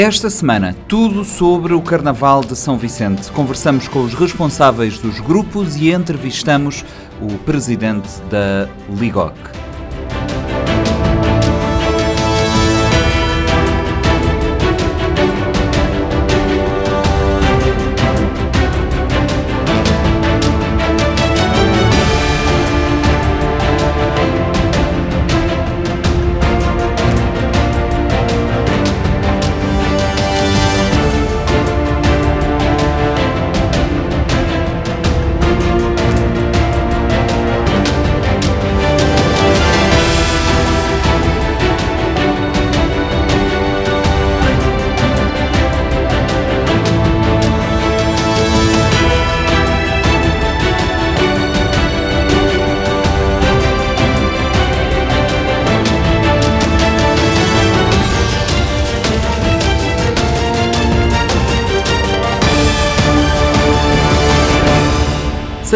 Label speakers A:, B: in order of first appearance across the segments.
A: Esta semana, tudo sobre o Carnaval de São Vicente. Conversamos com os responsáveis dos grupos e entrevistamos o presidente da Ligoc.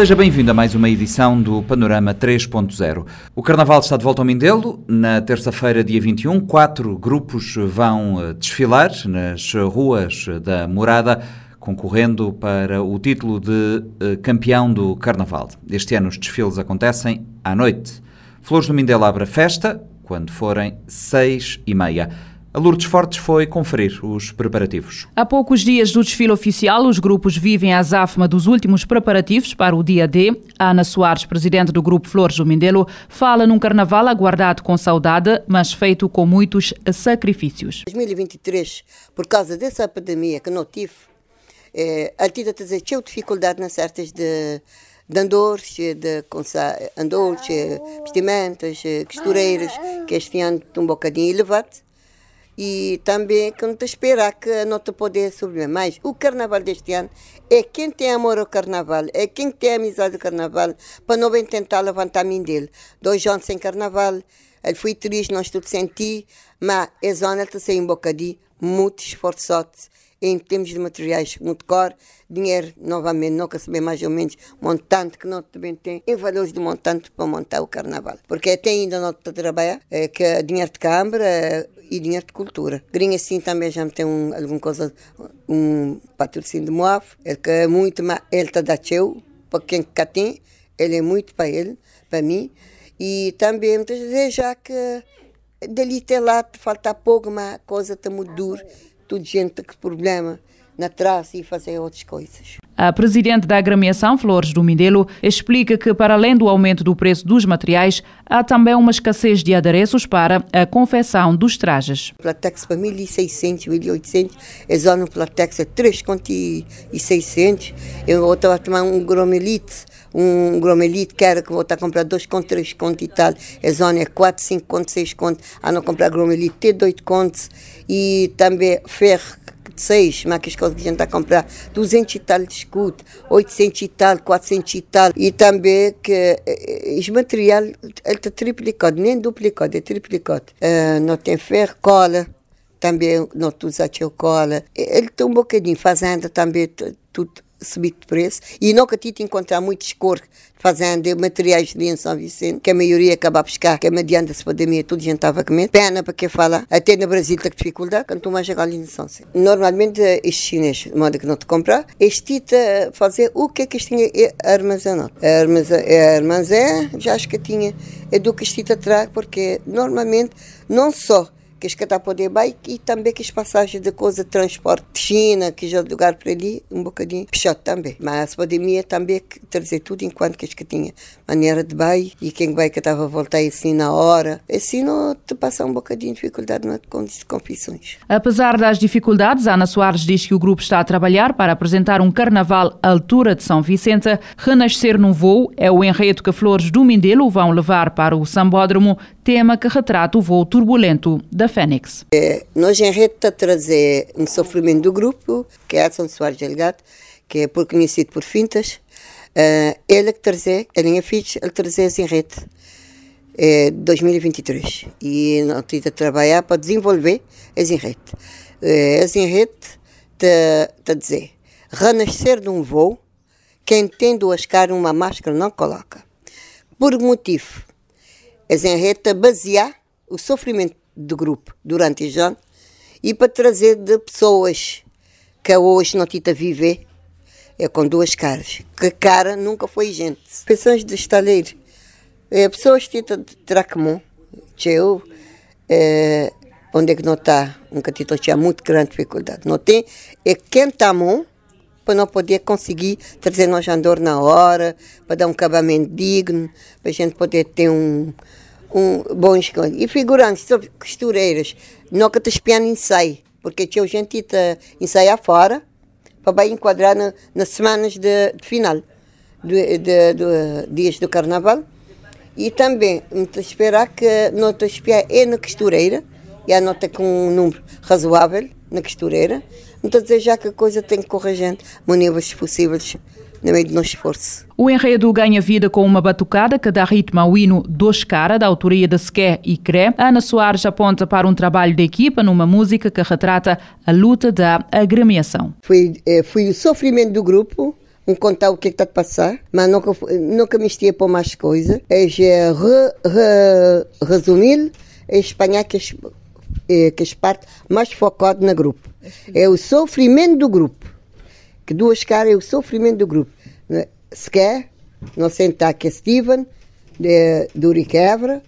A: Seja bem-vindo a mais uma edição do Panorama 3.0. O Carnaval está de volta ao Mindelo. Na terça-feira, dia 21, quatro grupos vão eh, desfilar nas ruas da Morada, concorrendo para o título de eh, campeão do Carnaval. Este ano os desfiles acontecem à noite. Flores do Mindelo abre a festa quando forem seis e meia. A Lourdes Fortes foi conferir os preparativos.
B: Há poucos dias do desfile oficial, os grupos vivem a azáfama dos últimos preparativos para o dia D. Ana Soares, presidente do grupo Flores do Mindelo, fala num carnaval aguardado com saudade, mas feito com muitos sacrifícios.
C: 2023, por causa dessa pandemia que não tive, é, a tida dizer, tinha dificuldade nas certas de de andores, de andores, vestimentas, costureiras, que este ano estão um bocadinho elevado e também que não te esperar que não te poder subir. Mas o carnaval deste ano é quem tem amor ao carnaval, é quem tem amizade ao carnaval, para não bem tentar levantar a mim dele. Dois anos sem carnaval, ele foi triste, nós tudo senti, mas a zona está sem um bocadinho, muito esforçado em termos de materiais muito caro, dinheiro, novamente, nunca saber mais ou menos montante que nós também tem, em valores de montante para montar o carnaval. Porque até ainda não está a trabalhar, é, que é dinheiro de câmara é, e dinheiro de cultura. Grinha assim também já tem um, alguma coisa, um patrocínio de Moab, ele que é muito, mas ele está da teu, para quem cá tem, ele é muito para ele, para mim, e também muitas vezes já que dali até lá falta pouco, mas a coisa está muito dura tudo gente que problema na traça e fazer outras coisas.
B: A presidente da agremiação, Flores do Mindelo, explica que, para além do aumento do preço dos materiais, há também uma escassez de adereços para a confecção dos trajes.
C: Platex para 1.600, 1.800, é zona Platex é 3,600. Eu vou estar a tomar um gromelite, um gromelite que era que vou estar a comprar 2 contos, 3 contos e tal. A zona é 4, 5 contos, 6 contos. A não comprar gromelite, ter 2 contos. E também ferro seis máquinas que a gente está a comprar, 200 e tal de escudo, 800 e tal, 400 e tal. E também que esse eh, material está triplicado, nem duplicado, é triplicado. Uh, não tem ferro, cola, também não usa cola. Ele tem um bocadinho, fazenda também, tudo subido de preço. E nunca tive encontrar muitos cores fazendo materiais de em São Vicente, que a maioria acaba a buscar, que é mediante essa pandemia tudo gente estava a comer. Pena para quem fala, até no Brasil tem dificuldade, quanto mais chegar ali em São Vicente. Normalmente, estes chineses, de modo que não te comprar, este tita fazer o que é que este tinha armazenado. A armazém, já acho que tinha, é do que este traz, porque normalmente não só que es que está a poder bike e também que as passagens de coisa transporte de China, que já lugar para ali, um bocadinho fechado também. Mas a pandemia também trazer tudo enquanto que que tinha maneira de bike e quem vai que estava a voltar assim na hora, assim não te passa um bocadinho de dificuldade nas confissões.
B: Apesar das dificuldades, Ana Soares diz que o grupo está a trabalhar para apresentar um carnaval à altura de São Vicente. Renascer num voo é o enredo que Flores do Mindelo vão levar para o Sambódromo, tema que retrata o voo turbulento da Fênix.
C: É, nós em rede a trazer um sofrimento do grupo, que é Edson Soares Delgado, que é por conhecido por fintas. Uh, ele que trazer, a linha ficha, ele trazer em rede é, 2023 e nós estamos a trabalhar para desenvolver as enrede. É, as enrede está a dizer renascer de um voo quem tem duas caras uma máscara não coloca. Por motivo, as enrede basear o sofrimento do grupo durante o ano e para trazer de pessoas que hoje não tita viver é com duas caras. Que cara nunca foi gente. Pessoas de estaleiro. É, pessoas tita de Tracamon, eu, é, onde é que não está, um catito tinha muito grande dificuldade. Não tem, é quem está mão para não poder conseguir trazer nós andor na hora, para dar um acabamento digno, para a gente poder ter um, um escolha. E figurantes, costureiras, nunca te espiando ensaio, porque tinha gente que ensaiar fora, para enquadrar na, nas semanas de, de final, de, de, de, dias do carnaval. E também, me esperar que não te espiar é na costureira, e a nota com um número razoável na costureira. Então, desejar que a coisa tem que correr gente, maneiras possíveis no meio do nosso esforço.
B: O enredo ganha vida com uma batucada que dá ritmo ao hino Dos Cara, da autoria de Sequé e Cré. Ana Soares aponta para um trabalho de equipa numa música que retrata a luta da agremiação.
C: Foi, eh, foi o sofrimento do grupo, um contar o que é está a passar, mas nunca, nunca me estia por mais coisa. É re, re, resumir, é espanhar que é, que as partes mais focadas no grupo. É o sofrimento do grupo. Que duas caras é o sofrimento do grupo. Se quer, não sentar que Steven, de, do Riquevra,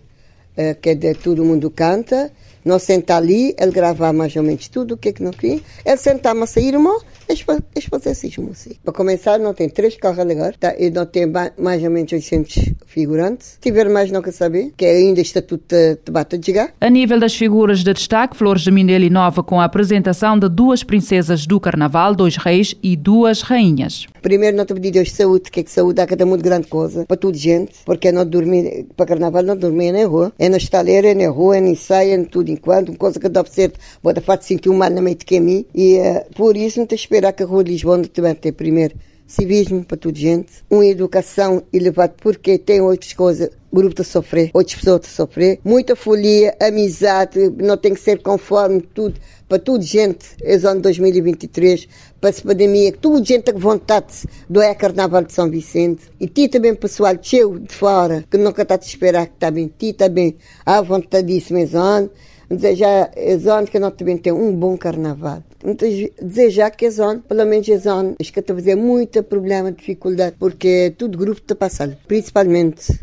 C: é, que é de todo mundo canta, não sentar ali, ele gravar mais ou menos tudo o que é que não queria, ele sentar-me a sair, irmão, Expansismo, sim. Para começar, não tem três carros alegres, tá? e não tem mais ou menos 800 figurantes. Se tiver mais, não quer saber, que ainda está tudo te bate de chegar.
B: A nível das figuras de destaque, Flores de Mindelo inova com a apresentação de duas princesas do Carnaval, dois reis e duas rainhas.
C: Primeiro, não te pedi Deus saúde, que é que saúde é cada muito grande coisa para toda gente, porque não dormir, para Carnaval não dormir na rua, é na estaleira, é na rua, é no ensaio, é tudo enquanto, uma coisa que dá para ser, pode fazer sentir um mal na meio de caminho, e uh, por isso não te espero esperar que a Rua de Lisboa também tem primeiro civismo para toda gente, uma educação elevada, porque tem outras coisas, grupo a sofrer, outras pessoas a sofrer, muita folia, amizade, não tem que ser conforme tudo, para toda gente, é ano 2023, para essa pandemia, que toda gente tem vontade do é Carnaval de São Vicente, e ti também pessoal, teu de fora, que nunca está a esperar que está bem, ti também, à vontade disso, mas ano, desejar a zona que nós também tem um bom carnaval. Então, desejar que a zona, pelo menos a zona, está a fazer muito problema, dificuldade, porque todo grupo está passando, principalmente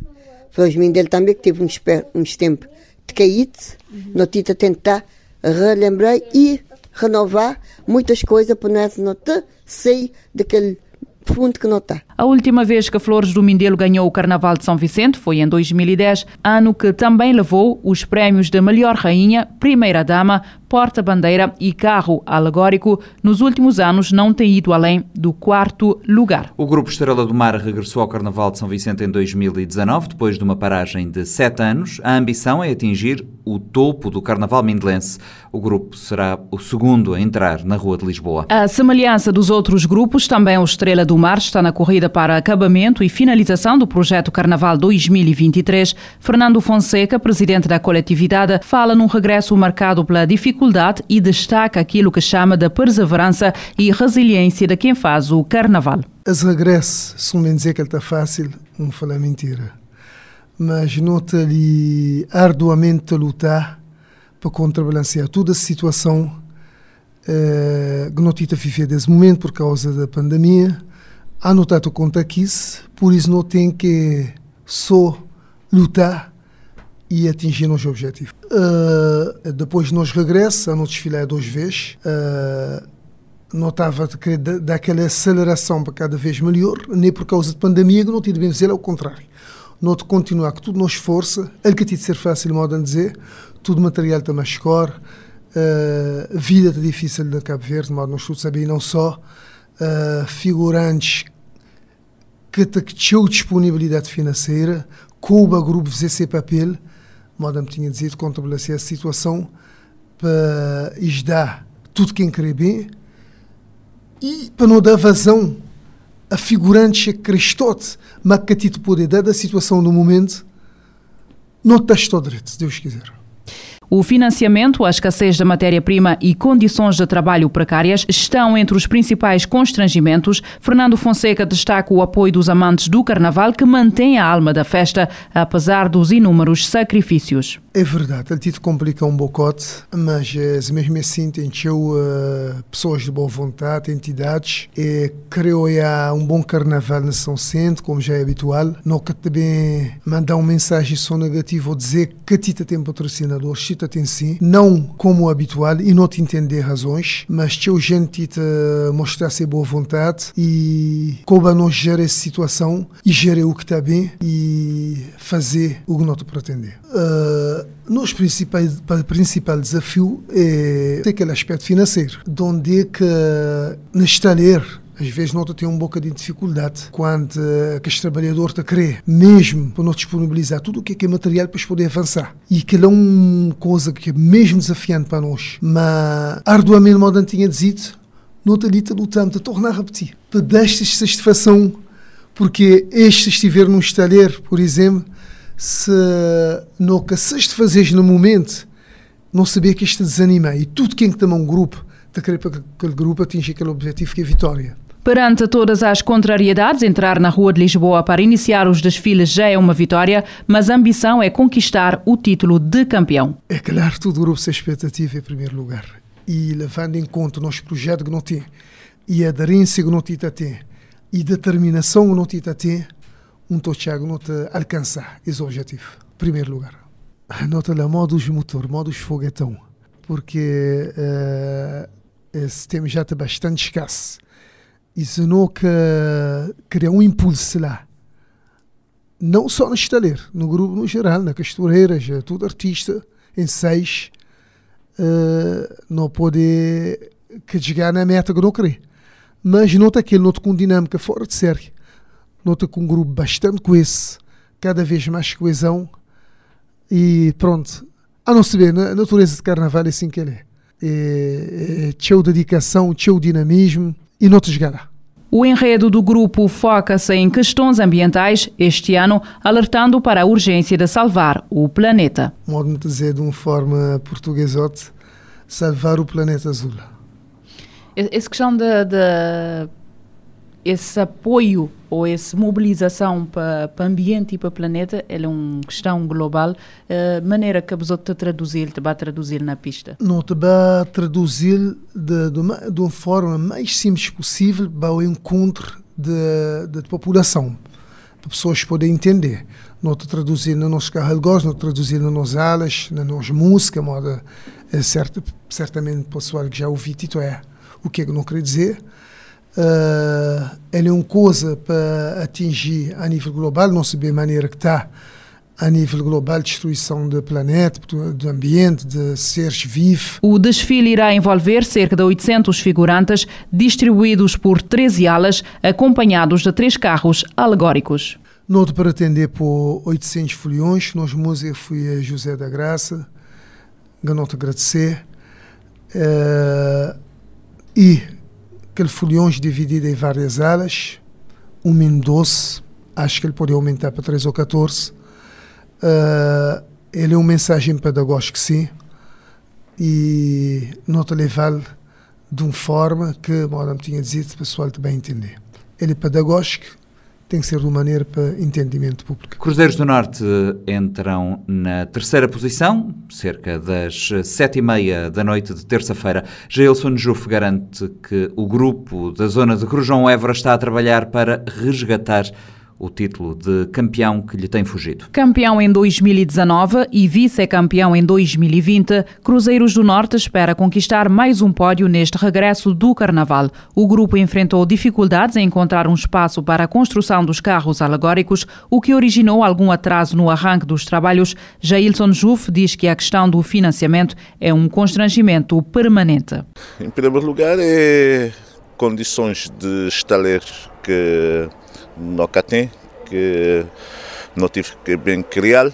C: Flores dele também, que teve uns, uns tempos de caído, uhum. nós a tentar relembrar e renovar muitas coisas para nós não sair daquele fundo que não está.
B: A última vez que Flores do Mindelo ganhou o Carnaval de São Vicente foi em 2010, ano que também levou os prémios de melhor rainha, primeira dama, porta-bandeira e carro alegórico. Nos últimos anos não tem ido além do quarto lugar.
A: O grupo Estrela do Mar regressou ao Carnaval de São Vicente em 2019, depois de uma paragem de sete anos. A ambição é atingir o topo do Carnaval Mindelense. O grupo será o segundo a entrar na Rua de Lisboa.
B: A semelhança dos outros grupos, também o Estrela do Mar está na corrida para acabamento e finalização do projeto Carnaval 2023. Fernando Fonseca, presidente da coletividade, fala num regresso marcado pela dificuldade e destaca aquilo que chama de perseverança e resiliência de quem faz o Carnaval.
D: Esse regresso, se me dizer que ele está fácil, não falar mentira. Mas nota ali arduamente a lutar para contrabalancear toda a situação uh, que não tive a viver nesse momento por causa da pandemia há notado conta aqui, por isso não tem que só lutar e atingir nosso objetivo. Uh, depois nós regressa, nós desfilar duas vezes. Uh, notava que daquela aceleração para cada vez melhor, nem por causa de pandemia, que não tinha bem dizer, ao contrário. Não de continuar que tudo nos força, ele que de ser fácil, modo de dizer, tudo material mais caro, uh, vida está difícil na Cabo Verde, modo nós todos sabemos, não só, uh, figurantes que tinham disponibilidade financeira, coube ao grupo esse papel, modo me tinha dito, controlar-se a situação para ajudar tudo quem quer bem. E para não dar vazão a que Cristote, mas que a ti poder dar da situação do momento, não está direito, se Deus quiser.
B: O financiamento, a escassez da matéria-prima e condições de trabalho precárias estão entre os principais constrangimentos. Fernando Fonseca destaca o apoio dos amantes do Carnaval que mantém a alma da festa, apesar dos inúmeros sacrifícios.
D: É verdade, ele te complica um bocote, mas uh, mesmo assim tem uh, pessoas de boa vontade, entidades, e creio que há um bom carnaval na São Centro, como já é habitual. Não que também mandar uma mensagem só negativa ou dizer que Tita tem patrocinador, Tita tem sim, não como habitual e não te entender razões, mas teu gente te mostrar ser boa vontade e como a nós gerir essa situação e gerir o que está bem e fazer o que nós pretender. Uh, nos principais, principal desafio é aquele aspecto financeiro, onde é que na estaleiro às vezes nós temos um bocadinho de dificuldade quando uh, que este trabalhador está a querer, mesmo para nós disponibilizar tudo o que é, é material para poder avançar. E que é uma coisa que é mesmo desafiante para nós. Mas, arduamente, modo tinha dito, nós ali lutamos a tornar a repetir. Para dar esta satisfação, porque este estiver num estaleiro, por exemplo, se não cassaste fazeres no momento, não sabia que isto desanima. E tudo quem tem um grupo, a querer para que aquele grupo atinja aquele objetivo que é a vitória.
B: Perante todas as contrariedades, entrar na Rua de Lisboa para iniciar os desfiles já é uma vitória, mas a ambição é conquistar o título de campeão.
D: É claro, todo grupo sem expectativa em primeiro lugar. E levando em conta o nosso projeto que não tem, e a aderência que não tem, e determinação que não tem, um Tiago não te alcançar esse objetivo. Primeiro lugar. Nota lá modos motor, modos foguetão, porque uh, esse tema já está bastante escasso. Se não que criar um impulso lá, não só no estaleiro, no grupo no geral, na costureira, já tudo artista, em seis, uh, não pode que chegar na meta que não quer. Mas está aquele, não com dinâmica fora de série nota com um grupo bastante coeso, cada vez mais coesão e pronto. A não saber, a natureza de carnaval é assim que ele é. É, é teu dedicação, teu dinamismo e não te esgará.
B: O enredo do grupo foca-se em questões ambientais, este ano alertando para a urgência de salvar o planeta.
D: Modo de dizer de uma forma portuguesote, salvar o planeta azul.
B: Essa questão de, de esse apoio ou essa mobilização para, para ambiente e para planeta é uma questão global. Uh, maneira que a pessoa te traduzir, te vai traduzir na pista?
D: Não, te vai traduzir de, de, uma, de uma forma mais simples possível para o encontro de população, para pessoas poderem entender. Não te traduzir no nosso carregos, não te traduzir nas nossas alas, na nossa música, modo, é certo, certamente o pessoal que já ouvi, Tito é o que é que não quer dizer uh, ele é uma coisa para atingir a nível global, não se vê a maneira que está a nível global, destruição do planeta, do ambiente, de seres vivos.
B: O desfile irá envolver cerca de 800 figurantes, distribuídos por 13 alas, acompanhados de três carros alegóricos.
D: Noto para atender por 800 foliões, nós música foi a José da Graça, ganhou-te agradecer. Uh, e aquele folhões dividido em várias alas, um mínimo 12, acho que ele pode aumentar para 13 ou 14. Uh, ah, ele é uma mensagem pedagógica, sim, e nota levar de uma forma que, como tinha dito, o pessoal também entender. Ele é pedagógico, tem que ser de uma maneira para entendimento público.
A: Cruzeiros do Norte entram na terceira posição, cerca das sete e meia da noite de terça-feira. Jailson Juf garante que o grupo da zona de Crujão Évora está a trabalhar para resgatar o título de campeão que lhe tem fugido.
B: Campeão em 2019 e vice-campeão em 2020, Cruzeiros do Norte espera conquistar mais um pódio neste regresso do Carnaval. O grupo enfrentou dificuldades em encontrar um espaço para a construção dos carros alegóricos, o que originou algum atraso no arranque dos trabalhos. Jailson Juf diz que a questão do financiamento é um constrangimento permanente.
E: Em primeiro lugar, é condições de estaleiro que nunca tem, que não tive que bem criar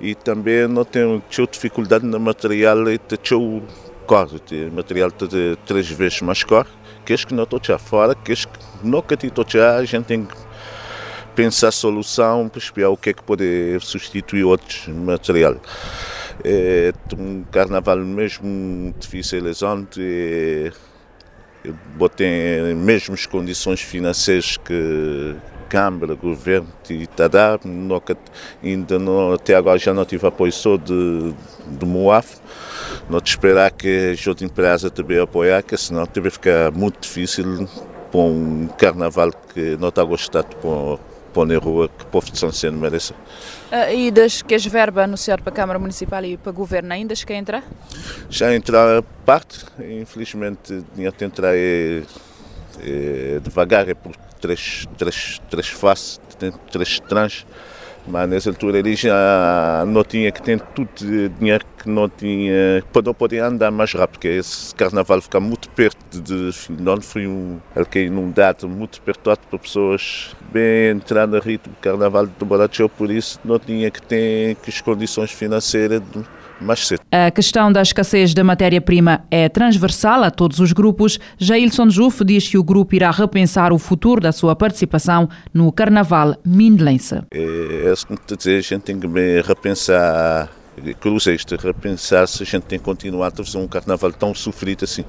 E: e também não tenho dificuldade no material e tenho cor, material de três vezes mais cor, que que não estou fora, que que nunca estou a gente tem que pensar solução para o que é que pode substituir outros material. É um carnaval mesmo difícil, exante, botei mesmas condições financeiras que Câmara, Governo e Tadá, ainda não, até agora já não tive apoio só de, de Moaf. Não te esperar que a outra empresa também apoiar, que senão também fica muito difícil para um carnaval que não está gostado para pôr na rua que o povo de São Seno merece.
B: Uh, e das que as verbas anunciadas para a Câmara Municipal e para o Governo ainda que entrar?
E: Já entrar parte, infelizmente tinha que entrar é, é, devagar, é por três, três, três faces, três trans mas nessa altura ele já não tinha que ter tudo dinheiro que não tinha para não poder andar mais rápido, porque esse carnaval fica muito perto de não foi um ele inundado muito perto para pessoas bem entrar no ritmo do carnaval do Borachou, por isso não tinha que ter que as condições financeiras de, mais cedo.
B: A questão da escassez da matéria-prima é transversal a todos os grupos. Jailson Juf diz que o grupo irá repensar o futuro da sua participação no Carnaval Mindelense.
E: É, é como te dizer, a gente tem que repensar cruzeiros, repensar se a gente tem que continuar a fazer um carnaval tão sofrido assim.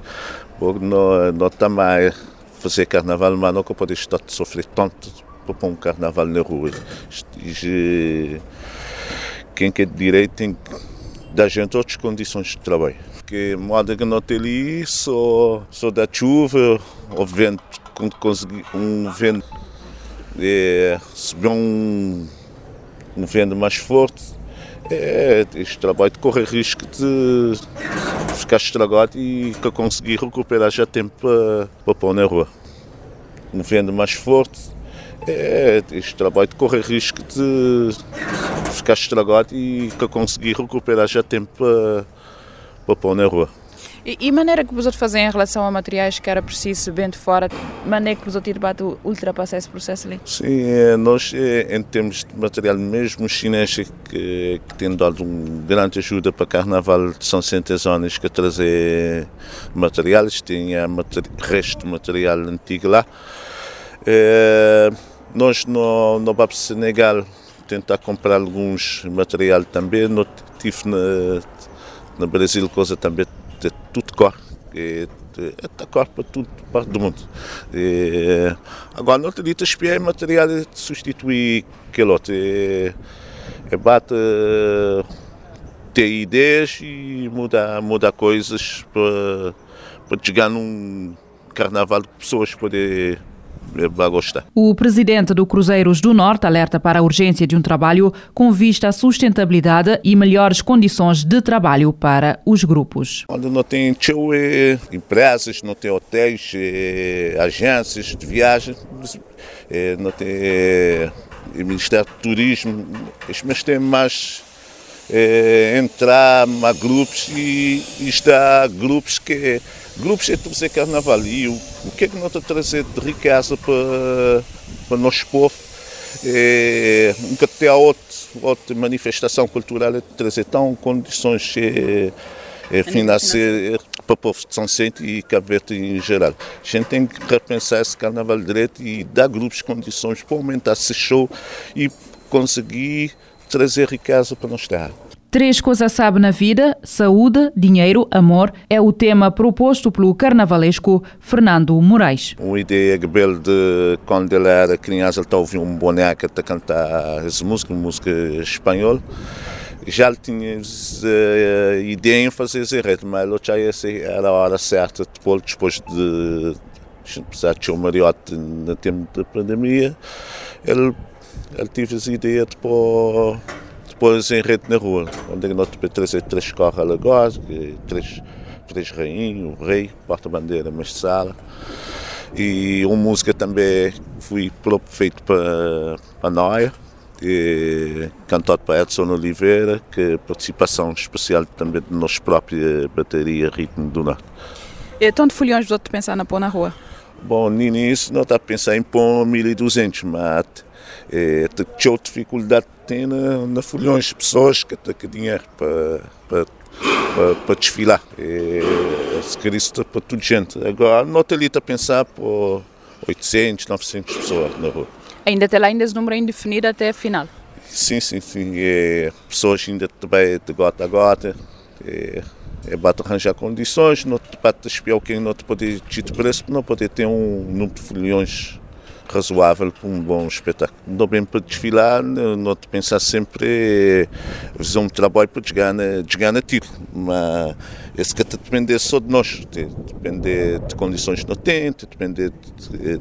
E: Porque não, está mais fazer carnaval, mas não pode estar a sofrer tanto para pôr um carnaval na rua. Quem quer direito tem que da gente outras condições de trabalho. Porque moda que não tem ali, só, só da chuva, o vento, quando conseguir um vento, é, se vê um, um vento mais forte, é, este trabalho corre risco de ficar estragado e que conseguir recuperar já tempo para, para pôr na rua. Um vento mais forte, é, este trabalho corre risco de ficar estragado e que conseguir recuperar já tempo para, para pôr na rua.
B: E, e maneira que você fazem em relação a materiais que era preciso bem de fora, maneira que você debate ultrapassar esse processo ali?
E: Sim, é, nós é, em termos de material mesmo chinês que, que tem dado uma grande ajuda para o Carnaval de São Centesones que trazer materiais, tinha resto de material antigo lá. É, nós no, no BAP Senegal tentar comprar alguns material também. No, tive na, no Brasil coisa também de tudo corre. É, é, corre para tudo parte do mundo. É, agora, não acredito espiar material de substituir aquele outro. É, é bate ter ideias e mudar, mudar coisas para, para chegar num carnaval que pessoas poderem vai gostar.
B: O presidente do Cruzeiros do Norte alerta para a urgência de um trabalho com vista à sustentabilidade e melhores condições de trabalho para os grupos.
E: Onde não tem é, empresas, não tem hotéis, é, agências de viagem, é, não tem Ministério do Turismo, mas tem mais é, entrar a grupos e, e está grupos que grupos é trazer carnaval e o, o que é que nós está trazer de riqueza para, para nós povo é, nunca tem outra, outra manifestação cultural é trazer tão condições é, é, financeiras para o povo de São Centro e Cabo Verde em geral. A gente tem que repensar esse carnaval direito e dar grupos condições para aumentar esse show e conseguir trazer riqueza para nós terra.
B: Três coisas sabe na vida: saúde, dinheiro, amor. É o tema proposto pelo carnavalesco Fernando Moraes.
E: Uma ideia que ele de quando ele era criança, ele estava ouvindo um boneco a cantar essa música, música espanhola. Já ele tinha a ideia em fazer esse reto, mas ele já era a hora certa, depois, depois de precisar de um mariote no tempo da pandemia, ele, ele teve essa ideia de pôr depois em rede na rua, onde nós trazer três carros alegóricos, três, três rainhos, o rei, porta-bandeira, mestre sala. E uma música também foi feito para, para Noia, cantado para Edson Oliveira, que é participação especial também de nossa própria bateria Ritmo do Norte.
B: E tanto folhões você pensar na pôr na rua?
E: Bom, no início não está a pensar em pôr 1200, mas é, tinha dificuldade tem na, na Folhões pessoas que têm dinheiro para, para, para, para desfilar. É, se quer isso para toda gente. Agora, não está ali a pensar por 800, 900 pessoas na rua.
B: Ainda tem lá ainda esse número indefinido até a final?
E: Sim, sim, sim. É, pessoas ainda também de gota a gota. É, é bate arranjar condições, não te bate espiar quem não te pode te preço, não pode ter um número de folhões razoável para um bom espetáculo. Não bem para desfilar, não te pensar sempre fazer um trabalho para desganar, desganar tiro, mas esse que depender só de nós, depender de condições que não tem, depender de,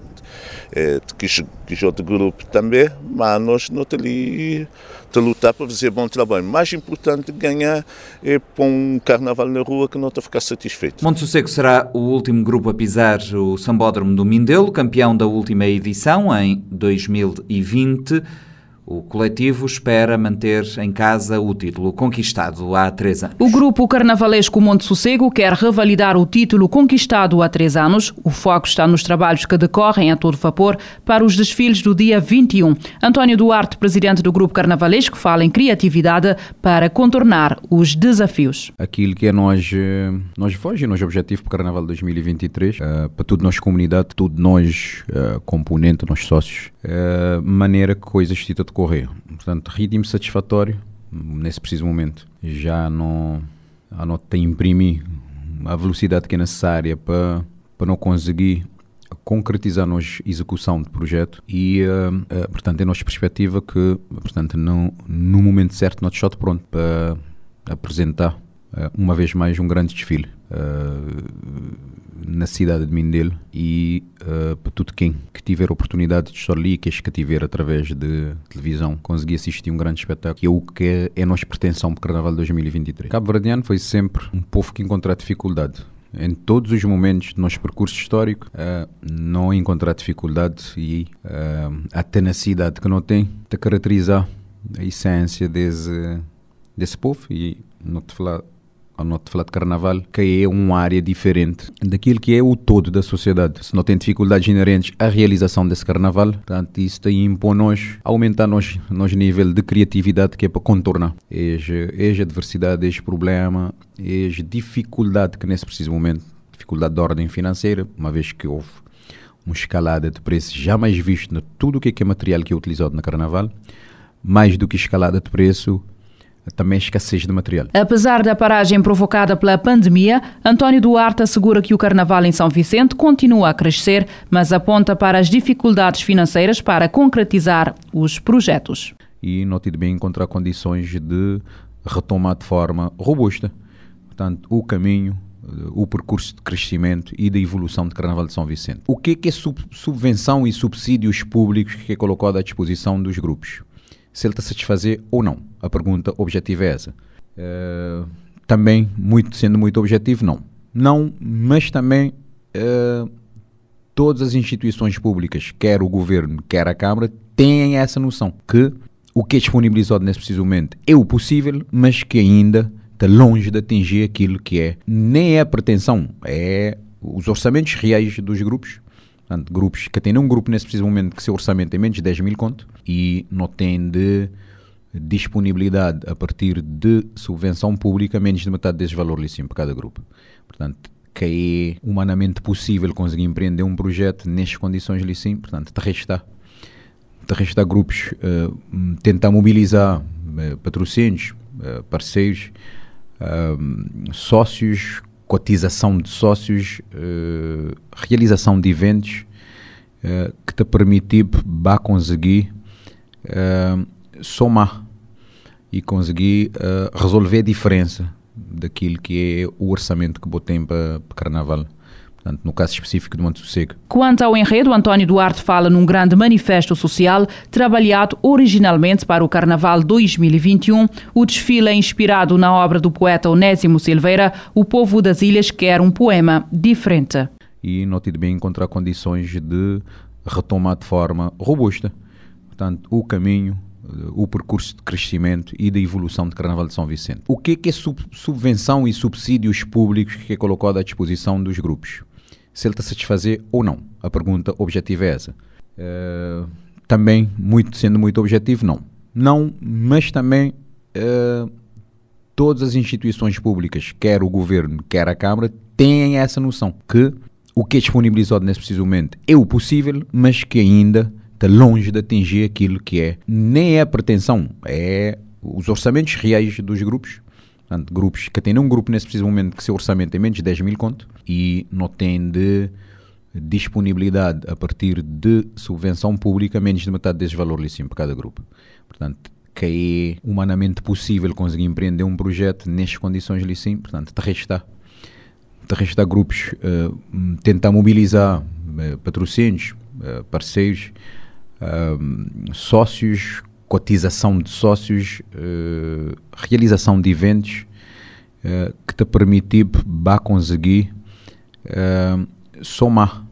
E: de, de que, outro grupo também, mas nós não ali de lutar para fazer bom trabalho. Mais importante ganhar é para um carnaval na rua que não está a ficar satisfeito.
A: Monte Sossego será o último grupo a pisar o Sambódromo do Mindelo, campeão da última edição em 2020. O coletivo espera manter em casa o título conquistado há três anos.
B: O grupo carnavalesco Monte Sossego quer revalidar o título conquistado há três anos. O foco está nos trabalhos que decorrem a todo vapor para os desfiles do dia 21. António Duarte, presidente do grupo carnavalesco, fala em criatividade para contornar os desafios.
F: Aquilo que é nós, eh, nós foge, nosso objetivo para o Carnaval 2023, uh, para toda nossa comunidade, todo nós, uh, componente, nós sócios, uh, maneira que coisas estão a decorrer. Portanto, ritmo satisfatório nesse preciso momento. Já não, já não tem imprimir a velocidade que é necessária para, para não conseguir concretizar a execução de projeto e, uh, uh, portanto, é a nossa perspectiva que, portanto, não, no momento certo, nós está pronto para apresentar uma vez mais um grande desfile na cidade de Mindelo e uh, para tudo quem que tiver oportunidade de estar ali, que que tiver através de televisão, conseguir assistir um grande espetáculo, que é o que é, é a nossa pretensão para o Carnaval 2023. Cabo Verdeano foi sempre um povo que encontrou dificuldade em todos os momentos do nosso percurso histórico, uh, não encontrar dificuldade e uh, a tenacidade que não tem de caracterizar a essência desse, desse povo e não te falar ao não te falar de carnaval, que é uma área diferente daquilo que é o todo da sociedade. Se não tem dificuldades inerentes à realização desse carnaval, portanto, isso tem impor-nos, aumentar nos, nos nível de criatividade que é para contornar. Esta adversidade, este problema, esta dificuldade que nesse preciso momento, dificuldade de ordem financeira, uma vez que houve uma escalada de preços jamais visto em tudo o é, que é material que é utilizado no carnaval, mais do que escalada de preço, também escassez de material.
B: Apesar da paragem provocada pela pandemia, António Duarte assegura que o Carnaval em São Vicente continua a crescer, mas aponta para as dificuldades financeiras para concretizar os projetos.
F: E não tive bem encontrar condições de retomar de forma robusta. Portanto, o caminho, o percurso de crescimento e de evolução do Carnaval de São Vicente. O que é, que é subvenção e subsídios públicos que é colocado à disposição dos grupos? Se ele está a satisfazer ou não. A pergunta objetiva é essa. Uh, também, muito, sendo muito objetivo, não. Não, mas também uh, todas as instituições públicas, quer o governo, quer a Câmara, têm essa noção que o que é disponibilizado nesse preciso momento é o possível, mas que ainda está longe de atingir aquilo que é. Nem é a pretensão, é os orçamentos reais dos grupos Portanto, grupos que têm um grupo nesse preciso momento que seu orçamento é menos de 10 mil conto e não tem de disponibilidade a partir de subvenção pública menos de metade desse valor licínio para cada grupo. Portanto, que é humanamente possível conseguir empreender um projeto nestas condições licínio, portanto, te resta, te resta grupos uh, tentar mobilizar uh, patrocínios, uh, parceiros, sócios cotização de sócios, uh, realização de eventos uh, que te permitir ba conseguir uh, somar e conseguir resolver a diferença daquilo que é o orçamento que botem para o carnaval portanto, no caso específico do Monte Sossego.
B: Quanto ao enredo, António Duarte fala num grande manifesto social trabalhado originalmente para o Carnaval 2021. O desfile é inspirado na obra do poeta Onésimo Silveira, O Povo das Ilhas quer um poema diferente.
F: E não tive bem encontrar condições de retomar de forma robusta. Portanto, o caminho o percurso de crescimento e de evolução do Carnaval de São Vicente. O que é, que é subvenção e subsídios públicos que é colocado à disposição dos grupos? Se ele está a satisfazer ou não. A pergunta objetiva é essa. Uh, também, muito, sendo muito objetivo, não. Não, mas também uh, todas as instituições públicas, quer o governo, quer a Câmara, têm essa noção que o que é disponibilizado nesse preciso momento é o possível, mas que ainda está longe de atingir aquilo que é. Nem é a pretensão, é os orçamentos reais dos grupos Portanto, grupos que têm um grupo nesse preciso momento que seu orçamento é menos de 10 mil conto e não tem de disponibilidade a partir de subvenção pública, menos de metade desse valor licício para cada grupo. Portanto, que é humanamente possível conseguir empreender um projeto nestas condições ali sim, portanto, te resta, te resta grupos uh, tentar mobilizar uh, patrocínios, uh, parceiros, sócios, cotização de sócios, realização de eventos que te permitir ba conseguir somar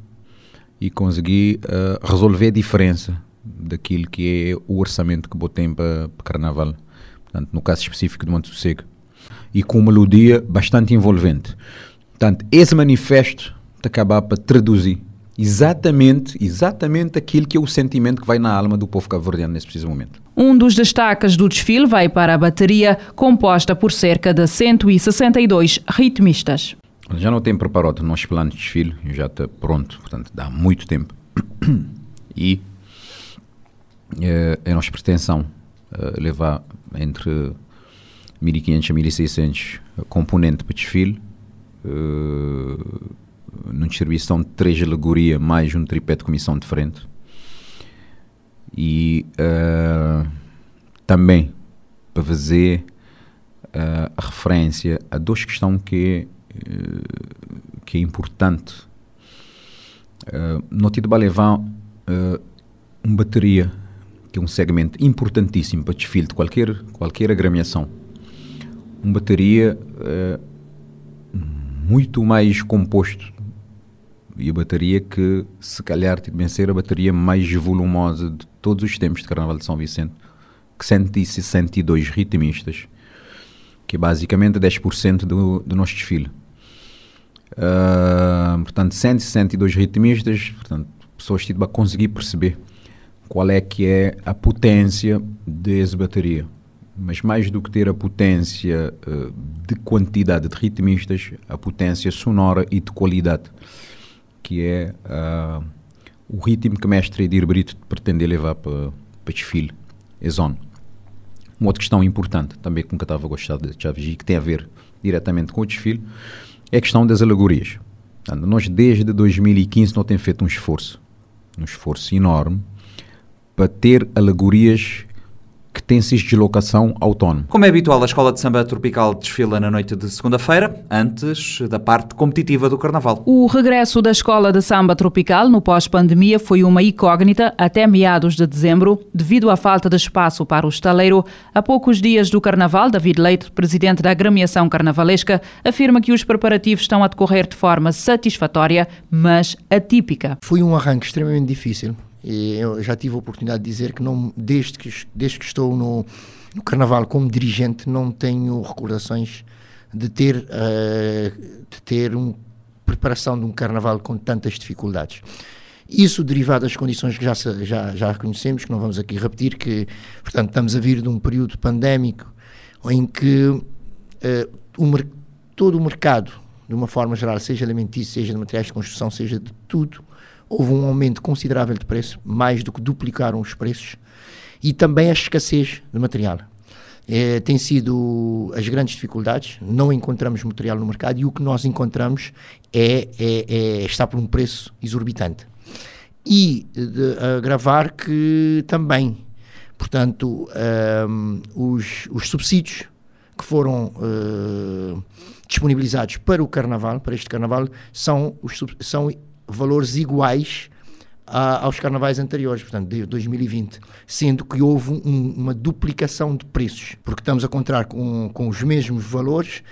F: e conseguir resolver a diferença daquilo que é o orçamento que botem para, Carnaval, portanto, no caso específico de Monte Sossego, e com uma melodia bastante envolvente. Portanto, esse manifesto te acabar para traduzir exatamente, exatamente aquilo que é o sentimento que vai na alma do povo cabo-verdiano nesse preciso momento.
B: Um dos destaques do desfile vai para a bateria, composta por cerca de 162 ritmistas.
F: Já não tem preparado o nosso plano de desfile, já está pronto, portanto, dá muito tempo. E é, é nossa pretensão uh, levar entre 1500 a 1600 componentes para desfile, uh, numa distribuição de três alegoria mais um tripé de comissão de frente. E uh, também para fazer uh, a referência a duas questões que, uh, que é importante. Uh, no Tito levar uh, uma bateria que é um segmento importantíssimo para desfile de qualquer, qualquer agremiação. Uma bateria muito mais composto e a bateria que se calhar tem ser a bateria mais volumosa de todos os tempos de Carnaval de São Vicente, que 162 ritmistas, que é basicamente 10% do, do nosso desfile. Uh, portanto, 162 ritmistas, portanto, pessoas tipo, a conseguir perceber qual é que é a potência dessa bateria. Mas mais do que ter a potência uh, de quantidade de ritmistas, a potência sonora e de qualidade, que é uh, o ritmo que mestre Edir Brito pretende levar para, para desfile, é zona. Uma outra questão importante, também que eu estava a gostar de Chaves, que tem a ver diretamente com o desfile, é a questão das alegorias. Nós, desde 2015, não temos feito um esforço, um esforço enorme, para ter alegorias que têm de deslocação autónomo.
A: Como é habitual, a Escola de Samba Tropical desfila na noite de segunda-feira, antes da parte competitiva do Carnaval.
B: O regresso da Escola de Samba Tropical no pós-pandemia foi uma incógnita até meados de dezembro, devido à falta de espaço para o estaleiro. A poucos dias do Carnaval, David Leite, presidente da agremiação carnavalesca, afirma que os preparativos estão a decorrer de forma satisfatória, mas atípica.
G: Foi um arranque extremamente difícil e eu já tive a oportunidade de dizer que não, desde que, desde que estou no, no Carnaval como dirigente não tenho recordações de ter, uh, de ter uma preparação de um Carnaval com tantas dificuldades. Isso derivado das condições que já, já, já conhecemos, que não vamos aqui repetir, que, portanto, estamos a vir de um período pandémico em que uh, o, todo o mercado, de uma forma geral, seja alimentício, seja de materiais de construção, seja de tudo, houve um aumento considerável de preço, mais do que duplicaram os preços, e também a escassez de material. É, tem sido as grandes dificuldades, não encontramos material no mercado e o que nós encontramos é, é, é está por um preço exorbitante. E de, agravar que também, portanto, um, os, os subsídios que foram uh, disponibilizados para o Carnaval, para este Carnaval, são, os, são valores iguais a, aos carnavais anteriores, portanto, de 2020, sendo que houve um, uma duplicação de preços, porque estamos a encontrar com, com os mesmos valores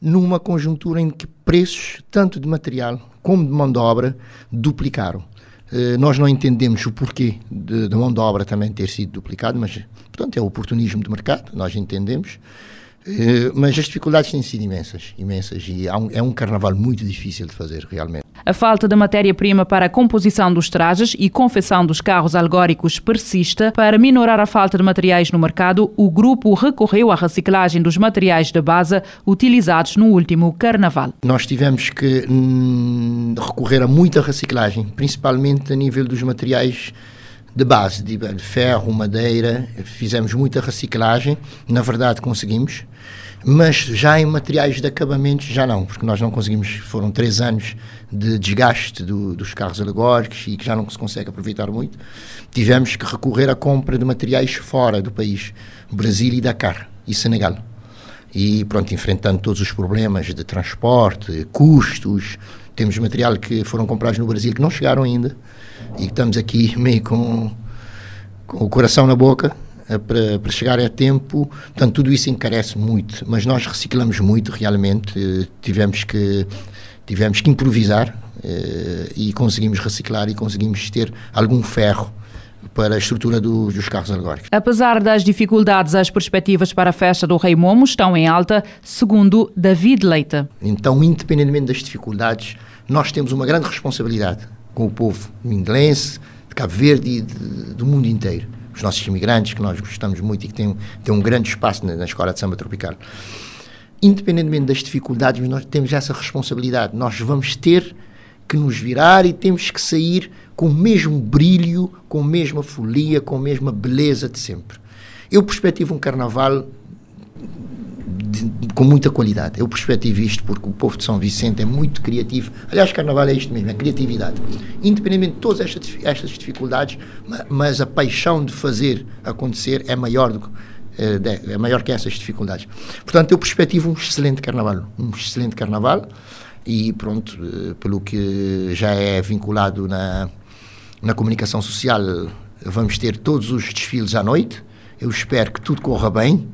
G: numa conjuntura em que preços, tanto de material como de mão de obra, duplicaram. Uh, nós não entendemos o porquê da mão de obra também ter sido duplicado, mas, portanto, é o oportunismo de mercado, nós entendemos. Uh, mas as dificuldades têm sido imensas, imensas, e é um carnaval muito difícil de fazer, realmente.
B: A falta de matéria-prima para a composição dos trajes e confecção dos carros alegóricos persiste. Para minorar a falta de materiais no mercado, o grupo recorreu à reciclagem dos materiais de base utilizados no último carnaval.
G: Nós tivemos que hum, recorrer a muita reciclagem, principalmente a nível dos materiais de base, de ferro, madeira, fizemos muita reciclagem, na verdade conseguimos, mas já em materiais de acabamento já não, porque nós não conseguimos, foram três anos de desgaste do, dos carros alegóricos e que já não se consegue aproveitar muito, tivemos que recorrer à compra de materiais fora do país, Brasil e Dakar e Senegal. E pronto, enfrentando todos os problemas de transporte, custos, temos material que foram comprados no Brasil que não chegaram ainda e estamos aqui meio com, com o coração na boca para, para chegar a tempo. Portanto, tudo isso encarece muito, mas nós reciclamos muito realmente. Eh, tivemos que, tivemos que improvisar eh, e conseguimos reciclar e conseguimos ter algum ferro para a estrutura do, dos carros alegóricos.
B: Apesar das dificuldades, as perspectivas para a festa do Rei Momo estão em alta, segundo David Leite.
G: Então, independentemente das dificuldades, nós temos uma grande responsabilidade com o povo mindelense, de Cabo Verde e de, do mundo inteiro os nossos imigrantes, que nós gostamos muito e que têm, têm um grande espaço na, na Escola de Samba Tropical. Independentemente das dificuldades, nós temos essa responsabilidade. Nós vamos ter que nos virar e temos que sair com o mesmo brilho, com a mesma folia, com a mesma beleza de sempre. Eu perspectivo um carnaval de, com muita qualidade. Eu perspectivo isto porque o povo de São Vicente é muito criativo. Aliás, carnaval é isto mesmo, é criatividade. Independentemente de todas estas, estas dificuldades, mas a paixão de fazer acontecer é maior do que eh, é maior que essas dificuldades. Portanto, eu perspectivo um excelente carnaval, um excelente carnaval e pronto, eh, pelo que já é vinculado na, na comunicação social, vamos ter todos os desfiles à noite. Eu espero que tudo corra bem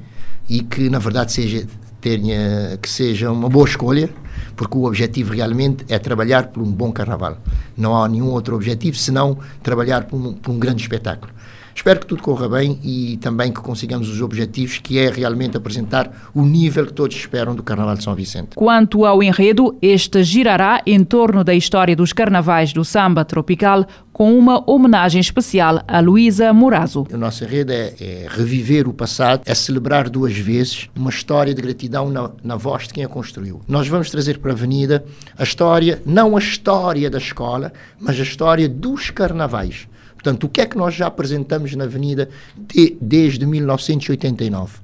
G: e que na verdade seja tenha que seja uma boa escolha porque o objetivo realmente é trabalhar por um bom carnaval. Não há nenhum outro objetivo senão trabalhar por um, por um grande espetáculo Espero que tudo corra bem e também que consigamos os objetivos, que é realmente apresentar o nível que todos esperam do Carnaval de São Vicente.
B: Quanto ao enredo, este girará em torno da história dos carnavais do samba tropical, com uma homenagem especial a Luísa Morazo.
G: O nosso enredo é, é, reviver o passado, é celebrar duas vezes uma história de gratidão na, na voz de quem a construiu. Nós vamos trazer para a Avenida a história, não a história da escola, mas a história dos carnavais. Portanto, o que é que nós já apresentamos na Avenida de, desde 1989? Uh,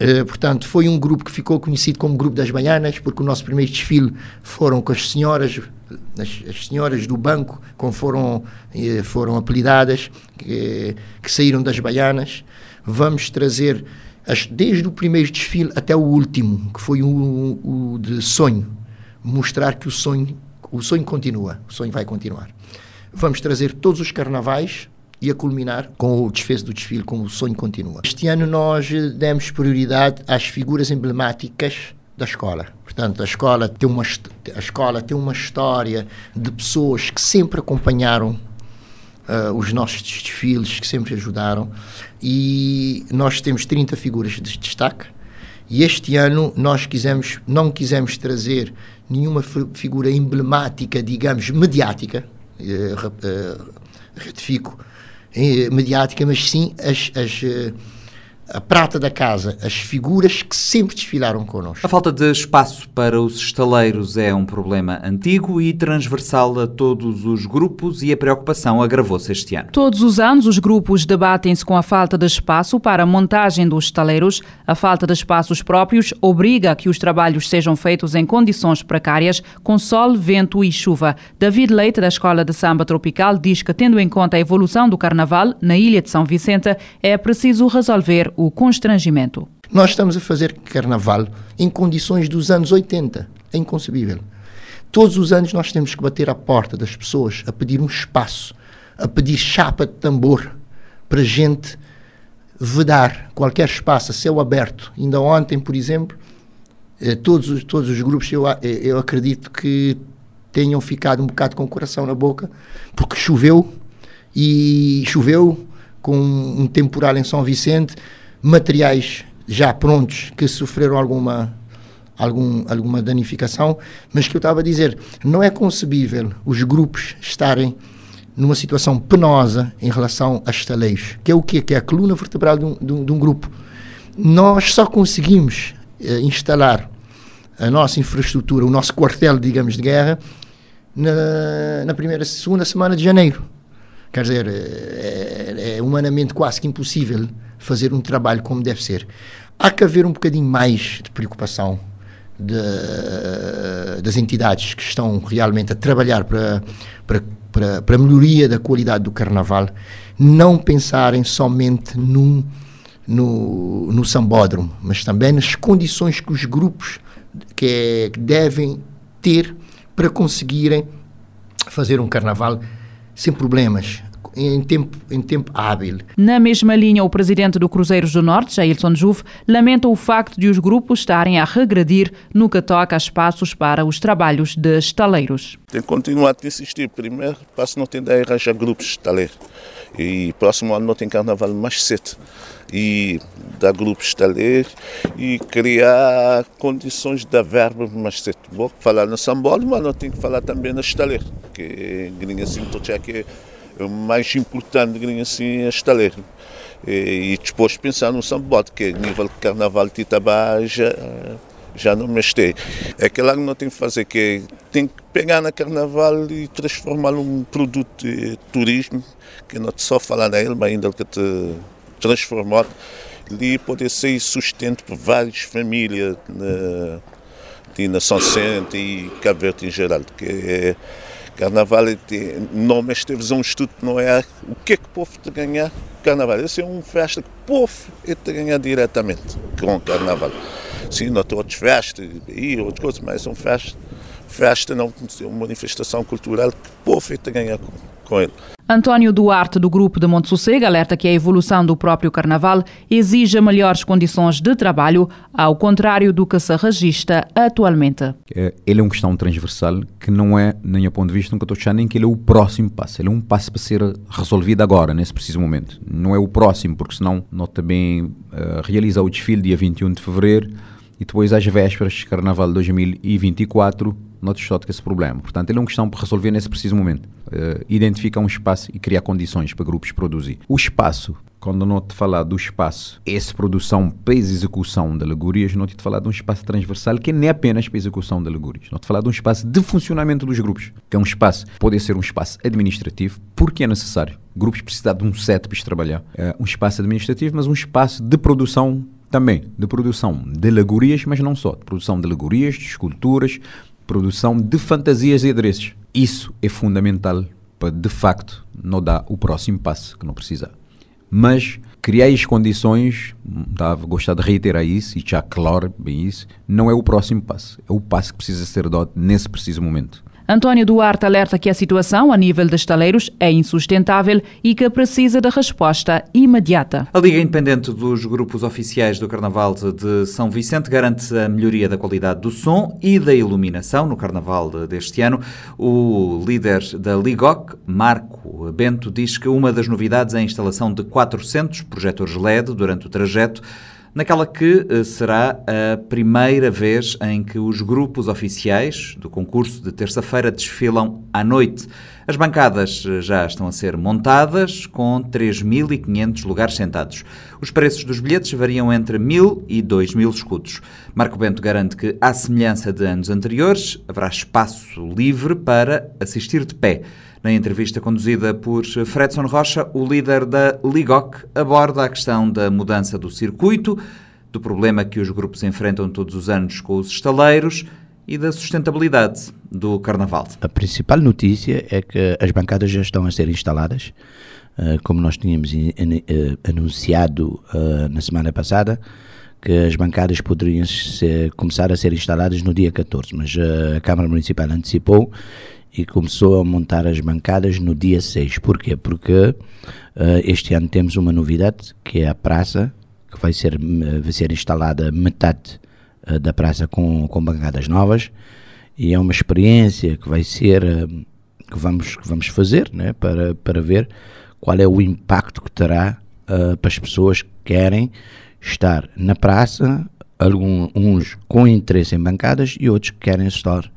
G: eh, portanto, foi um grupo que ficou conhecido como Grupo das Baianas, porque o nosso primeiro desfile foram com as senhoras, as, as senhoras do banco, como foram, uh, foram apelidadas, que, que, saíram das Baianas. Vamos trazer, as, desde o primeiro desfile até o último, que foi o, o de sonho, mostrar que o sonho, o sonho continua, o sonho vai continuar. Vamos trazer todos os carnavais e a culminar com o desfecho do desfile, com o sonho continua. Este ano nós demos prioridade às figuras emblemáticas da escola. Portanto, a escola tem uma, a escola tem uma história de pessoas que sempre acompanharam uh, os nossos desfiles, que sempre ajudaram, e nós temos 30 figuras de destaque. E este ano nós quisemos, não quisemos trazer nenhuma figura emblemática, digamos, mediática, ratifico, eh, mediática, mas sim as, as a prata da casa, as figuras que sempre desfilaram connosco.
A: A falta de espaço para os estaleiros é um problema antigo e transversal a todos os grupos e a preocupação agravou-se este ano.
B: Todos os anos os grupos debatem-se com a falta de espaço para a montagem dos estaleiros. A falta de espaços próprios obriga a que os trabalhos sejam feitos em condições precárias, com sol, vento e chuva. David Leite, da Escola de Samba Tropical, diz que, tendo em conta a evolução do carnaval na ilha de São Vicente, é preciso resolver o constrangimento.
G: Nós estamos a fazer carnaval em condições dos anos 80. É inconcebível. Todos os anos nós temos que bater à porta das pessoas a pedir um espaço, a pedir chapa de tambor para gente vedar qualquer espaço a céu aberto. Ainda ontem, por exemplo, eh, todos os, todos os grupos, eu, eh, eu acredito que tenham ficado um bocado com o coração na boca, porque choveu e choveu com um temporal em São Vicente materiais já prontos que sofreram alguma algum, alguma danificação, mas que eu estava a dizer, não é concebível os grupos estarem numa situação penosa em relação a estaleiros, que é o quê? Que é a coluna vertebral de um, de um, de um grupo. Nós só conseguimos eh, instalar a nossa infraestrutura, o nosso quartel, digamos, de guerra, na, na primeira, segunda semana de janeiro. Quer dizer, é, é humanamente quase que impossível fazer um trabalho como deve ser. Há que haver um bocadinho mais de preocupação de, das entidades que estão realmente a trabalhar para, para, para, para a melhoria da qualidade do carnaval, não pensarem somente num, no, no sambódromo, mas também nas condições que os grupos que, é, que devem ter para conseguirem fazer um carnaval sem problemas, em tempo, em tempo hábil.
B: Na mesma linha, o presidente do Cruzeiros do Norte, Jailson Juve, lamenta o facto de os grupos estarem a regredir no que toca a espaços para os trabalhos de estaleiros.
E: Tem que continuar a insistir. Primeiro, passo não tem de arranjar grupos de estaleiros. E próximo ano não tem carnaval mais cedo. E dar grupos de estaleiros e criar condições da verba mais cedo. Vou falar no Sambolo, mas não tenho que falar também na estaleiro. Que gringa assim, estou que o mais importante assim, é estaleiro. E, e depois pensar no sambode, que é nível de carnaval de Itabá já, já não mexei. É que lá não tem que fazer, que tem que pegar na carnaval e transformar num produto de turismo, que não só falar nele, mas ainda que te transformar e poder ser sustento para várias famílias na, na São Centro e Cabo Verde em geral. Que é, Carnaval, não, mas teve um estudo não é o que é que o povo te ganhar Carnaval. Essa é uma festa que o povo é te ganhar diretamente com o Carnaval. Sim, não tem outras festas e outras coisas, mas são festas, festa não é uma manifestação cultural que o povo é te ganhar com, com ele.
B: António Duarte, do Grupo de Monte Sossego, alerta que a evolução do próprio Carnaval exige melhores condições de trabalho, ao contrário do que se registra atualmente.
F: É, ele é uma questão transversal que não é, nem a ponto de vista, nunca estou achando nem que ele é o próximo passo. Ele é um passo para ser resolvido agora, nesse preciso momento. Não é o próximo, porque senão nós também uh, realiza o desfile dia 21 de fevereiro e depois às vésperas de Carnaval de 2024 note só esse problema. Portanto, ele é uma questão para resolver nesse preciso momento. Uh, identificar um espaço e criar condições para grupos produzir. O espaço, quando não te falar do espaço, essa produção para execução de alegorias, não te falar de um espaço transversal que nem é apenas para execução de alegorias. Não te falar de um espaço de funcionamento dos grupos, que é um espaço, pode ser um espaço administrativo, porque é necessário. Grupos precisam de um set para trabalhar. É um espaço administrativo, mas um espaço de produção também, de produção de alegorias, mas não só, de produção de alegorias, de esculturas, produção de fantasias e adereços. Isso é fundamental para, de facto, não dar o próximo passo que não precisa. Mas criar as condições, dava gostar de reiterar isso e já claro bem isso, não é o próximo passo, é o passo que precisa ser dado nesse preciso momento.
B: António Duarte alerta que a situação a nível de estaleiros é insustentável e que precisa de resposta imediata.
A: A Liga Independente dos Grupos Oficiais do Carnaval de São Vicente garante a melhoria da qualidade do som e da iluminação no Carnaval deste ano. O líder da Ligoc, Marco Bento, diz que uma das novidades é a instalação de 400 projetores LED durante o trajeto naquela que eh, será a primeira vez em que os grupos oficiais do concurso de terça-feira desfilam à noite. As bancadas eh, já estão a ser montadas, com 3.500 lugares sentados. Os preços dos bilhetes variam entre 1.000 e 2.000 escudos. Marco Bento garante que, à semelhança de anos anteriores, haverá espaço livre para assistir de pé. Na entrevista conduzida por Fredson Rocha, o líder da Ligoc aborda a questão da mudança do circuito, do problema que os grupos enfrentam todos os anos com os estaleiros e da sustentabilidade do Carnaval.
H: A principal notícia é que as bancadas já estão a ser instaladas, eh, como nós tínhamos eh, anunciado eh, na semana passada, que as bancadas poderiam ser, começar a ser instaladas no dia 14, mas a Câmara Municipal antecipou e começou a montar as bancadas no dia 6. Porquê? Porque uh, este ano temos uma novidade, que é a praça, que vai ser, uh, vai ser instalada metade uh, da praça com, com bancadas novas, e é uma experiência que vai ser, que, vamos, que vamos fazer, né, para, para ver qual é o impacto que terá para as pessoas que querem estar na praça, alguns com interesse em bancadas e outros que querem estar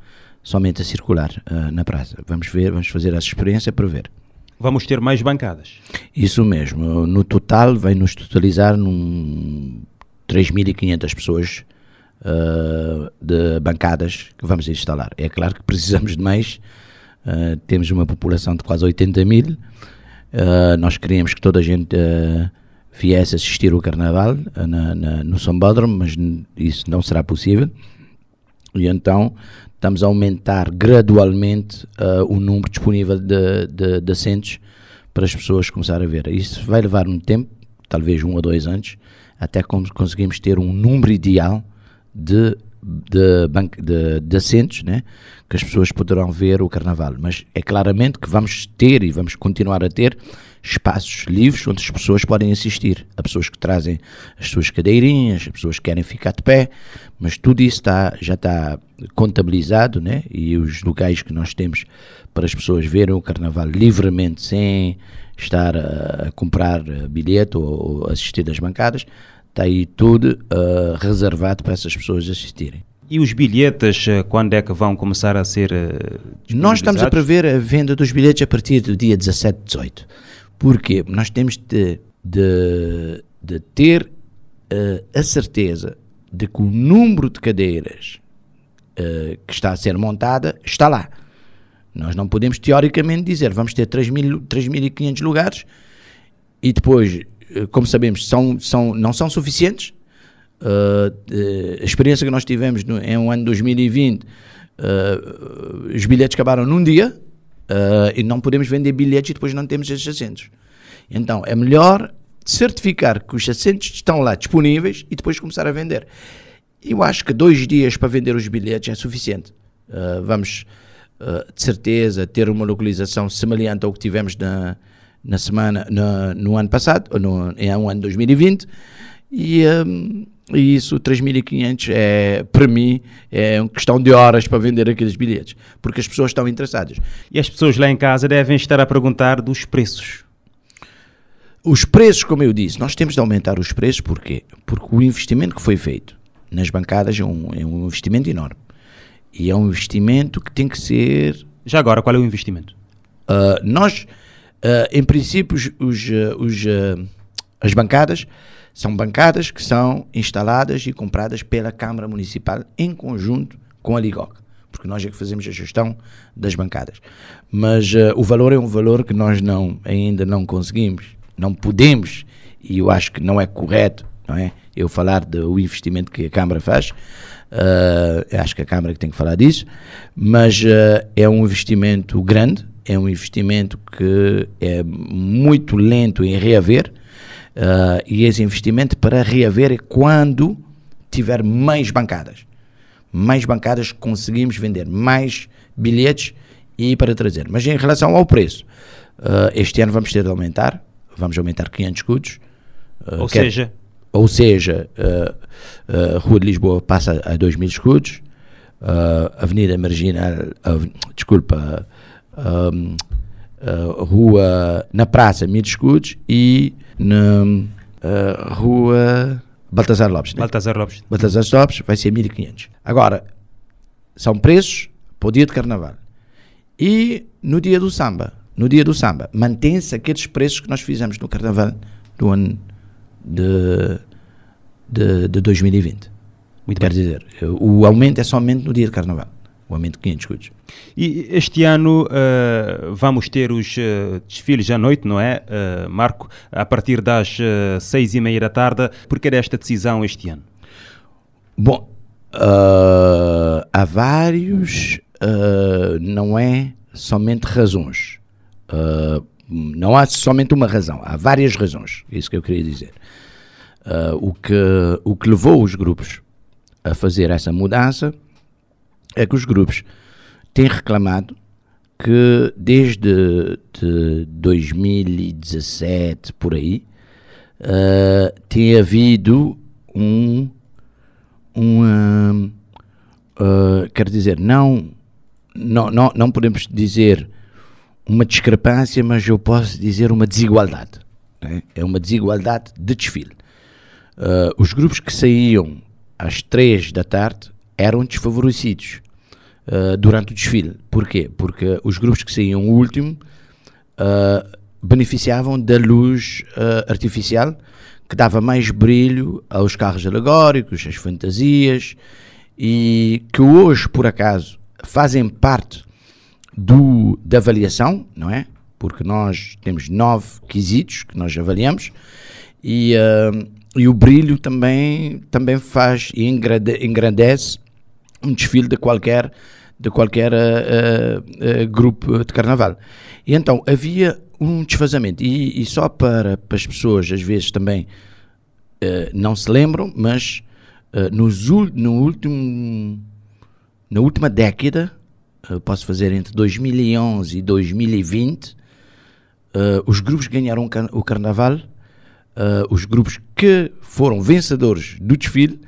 H: somente a circular uh, na praça. Vamos ver, vamos fazer essa experiência para ver.
I: Vamos ter mais bancadas?
H: Isso mesmo. No total, vai nos totalizar num 3.500 pessoas uh, de bancadas que vamos instalar. É claro que precisamos de mais. Uh, temos uma população de quase 80 mil nós queríamos que toda a gente viesse assistir o Carnaval na, na, no Sambódromo, mas isso não será possível. E então estamos a aumentar gradualmente o número disponível de, de, de assentos para as pessoas começarem a ver. Isso vai levar um tempo, talvez um ou dois anos, até conseguimos ter um número ideal de, de, de, de assentos né, que as pessoas poderão ver o carnaval. Mas é claramente que vamos ter e vamos continuar a ter espaços livres onde as pessoas podem assistir. Há pessoas que trazem as suas cadeirinhas, as pessoas que querem ficar de pé, mas tudo isso está, já está contabilizado né? e os locais que nós temos para as pessoas verem o carnaval livremente, sem estar a, comprar bilhete ou, assistir das bancadas, está aí tudo uh, reservado para essas pessoas assistirem.
I: E os bilhetes, eh, quando é que vão começar a ser
H: Nós estamos a prever a venda dos bilhetes a partir do dia 17, 18. Porquê? Nós temos de, de, de ter uh, a certeza de que o número de cadeiras uh, que está a ser montada está lá. Nós não podemos, teoricamente, dizer vamos ter 3.500 lugares e depois eh, como sabemos, são, são, não são suficientes. A experiência que nós tivemos no, em um ano 2020, uh, eh, os bilhetes acabaram num dia uh, e não podemos vender bilhetes e depois não temos esses assentos. Então é melhor certificar que os assentos estão lá disponíveis e depois começar a vender. Eu acho que dois dias para vender os bilhetes é suficiente. vamos, de certeza, ter uma localização semelhante ao que tivemos na na semana, no, no ano passado, no, em um ano 2020, e, um, e isso, 3.500, é, para mim, é uma questão de horas para vender aqueles bilhetes, porque as pessoas estão interessadas.
I: E as pessoas lá em casa devem estar a perguntar dos preços.
H: Os preços, como eu disse, nós temos de aumentar os preços, porquê? Porque o investimento que foi feito nas bancadas é um, é um investimento enorme. E é um investimento que tem que ser...
I: Já agora, qual é o investimento?
H: Uh, nós Uh, em princípio, os, os, ah, os, uh, as bancadas são bancadas que são instaladas e compradas pela Câmara Municipal em conjunto com a Ligoc, porque nós é que fazemos a gestão das bancadas. Mas uh, o valor é um valor que nós não, ainda não conseguimos, não podemos, e eu acho que não é correto, não é? Eu falar do investimento que a Câmara faz, uh, acho que a Câmara que tem que falar disso, mas uh, é um investimento grande, é um investimento que é muito lento em reaver uh, e esse investimento para reaver quando tiver mais bancadas. Mais bancadas conseguimos vender mais bilhetes e para trazer. Mas em relação ao preço, uh, este ano vamos ter de aumentar, vamos aumentar 500 escudos.
I: Uh, ou quer, seja?
H: Ou seja, Rua de Lisboa passa a 2 mil escudos, Avenida Marginal, desculpa, um, uh, rua na Praça Mil Escudos e na uh, rua Baltazar Lopes.
I: Né? Baltazar Lopes.
H: Baltazar Lopes vai ser 1500. Agora, são preços para o dia de carnaval. E no dia do samba, no dia do samba, mantém-se aqueles preços que nós fizemos no carnaval do ano de, de, de 2020. Muito Quer bem. dizer, o aumento é somente no dia de carnaval o aumento de 500 escudos.
I: E este ano uh, vamos ter os uh, desfiles à noite, não é, uh, Marco? A partir das seis e meia da tarde. Por que desta decisão este ano?
H: Bom, há vários, não é somente razões. não há somente uma razão, há várias razões, é isso que eu queria dizer. o, que, o que levou os grupos a fazer essa mudança é que os grupos têm reclamado que desde de 2017 por aí uh, tem havido um, um uh, uh, quer dizer não, não não não podemos dizer uma discrepância mas eu posso dizer uma desigualdade né? é uma desigualdade de desfile uh, os grupos que saíam às três da tarde eram desfavorecidos uh, durante o desfile. Porquê? Porque os grupos que saíam último uh, beneficiavam da luz uh, artificial que dava mais brilho aos carros alegóricos, às fantasias e que hoje, por acaso, fazem parte do, da avaliação, não é? porque nós temos nove quesitos que nós avaliamos e, uh, e o brilho também, também faz e engrandece um desfile de qualquer, de qualquer uh, uh, grupo de carnaval. E então havia um desfazamento, e, e só para, para, as pessoas às vezes também não se lembram, mas nos, no último, na última década, posso fazer entre 2011 e 2020, os grupos ganharam o carnaval uh, os grupos que foram vencedores do desfile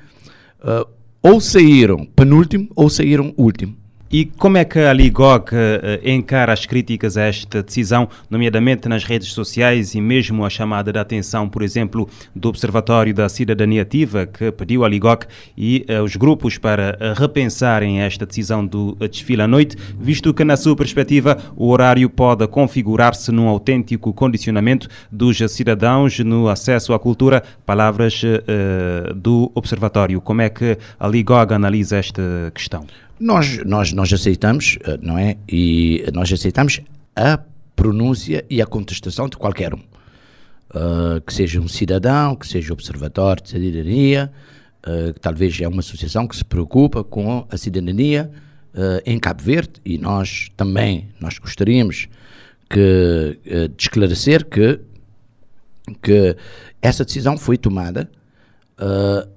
H: uh, ou saíram penúltimo ou saíram último.
I: E como é que a Ligog uh, encara as críticas a esta decisão, nomeadamente nas redes sociais e mesmo a chamada de atenção, por exemplo, do Observatório da Cidadania Ativa, que pediu à Ligog e uh, os grupos para uh, repensarem esta decisão do desfile à noite, visto que, na sua perspectiva, o horário pode configurar-se num autêntico condicionamento dos cidadãos no acesso à cultura? Palavras do Observatório. Como é que a Ligog analisa esta questão?
H: Nós, nós, nós aceitamos, eh, não é? E nós aceitamos a pronúncia e a contestação de qualquer um. Uh, que seja um cidadão, que seja observatório de cidadania, uh, que talvez é uma associação que se preocupa com a cidadania uh, em Cabo Verde e nós também nós gostaríamos que, de esclarecer que, que essa decisão foi tomada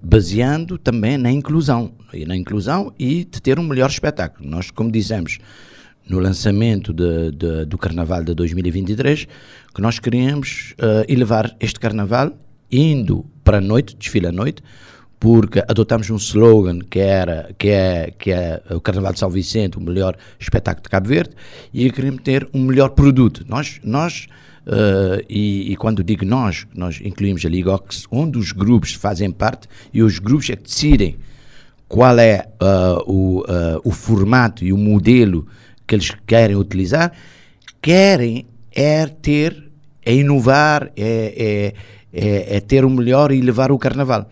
H: baseando também na inclusão, e na inclusão e de ter um melhor espetáculo. Nós, como dizemos no lançamento de, de, do Carnaval de 2023, que nós queríamos uh, elevar este Carnaval indo para a noite, desfile à noite, porque adotamos um slogan que era que é que é o Carnaval de São Vicente, o melhor espetáculo de Cabo Verde, e queríamos ter um melhor produto. Nós nós Uh, e, e, quando digo nós, nós incluímos a Ligox, onde os grupos fazem parte e os grupos é que decidem qual é uh, o, uh, o formato e o modelo que eles querem utilizar, querem é ter, é inovar, é, é, é, é ter o melhor e levar o carnaval.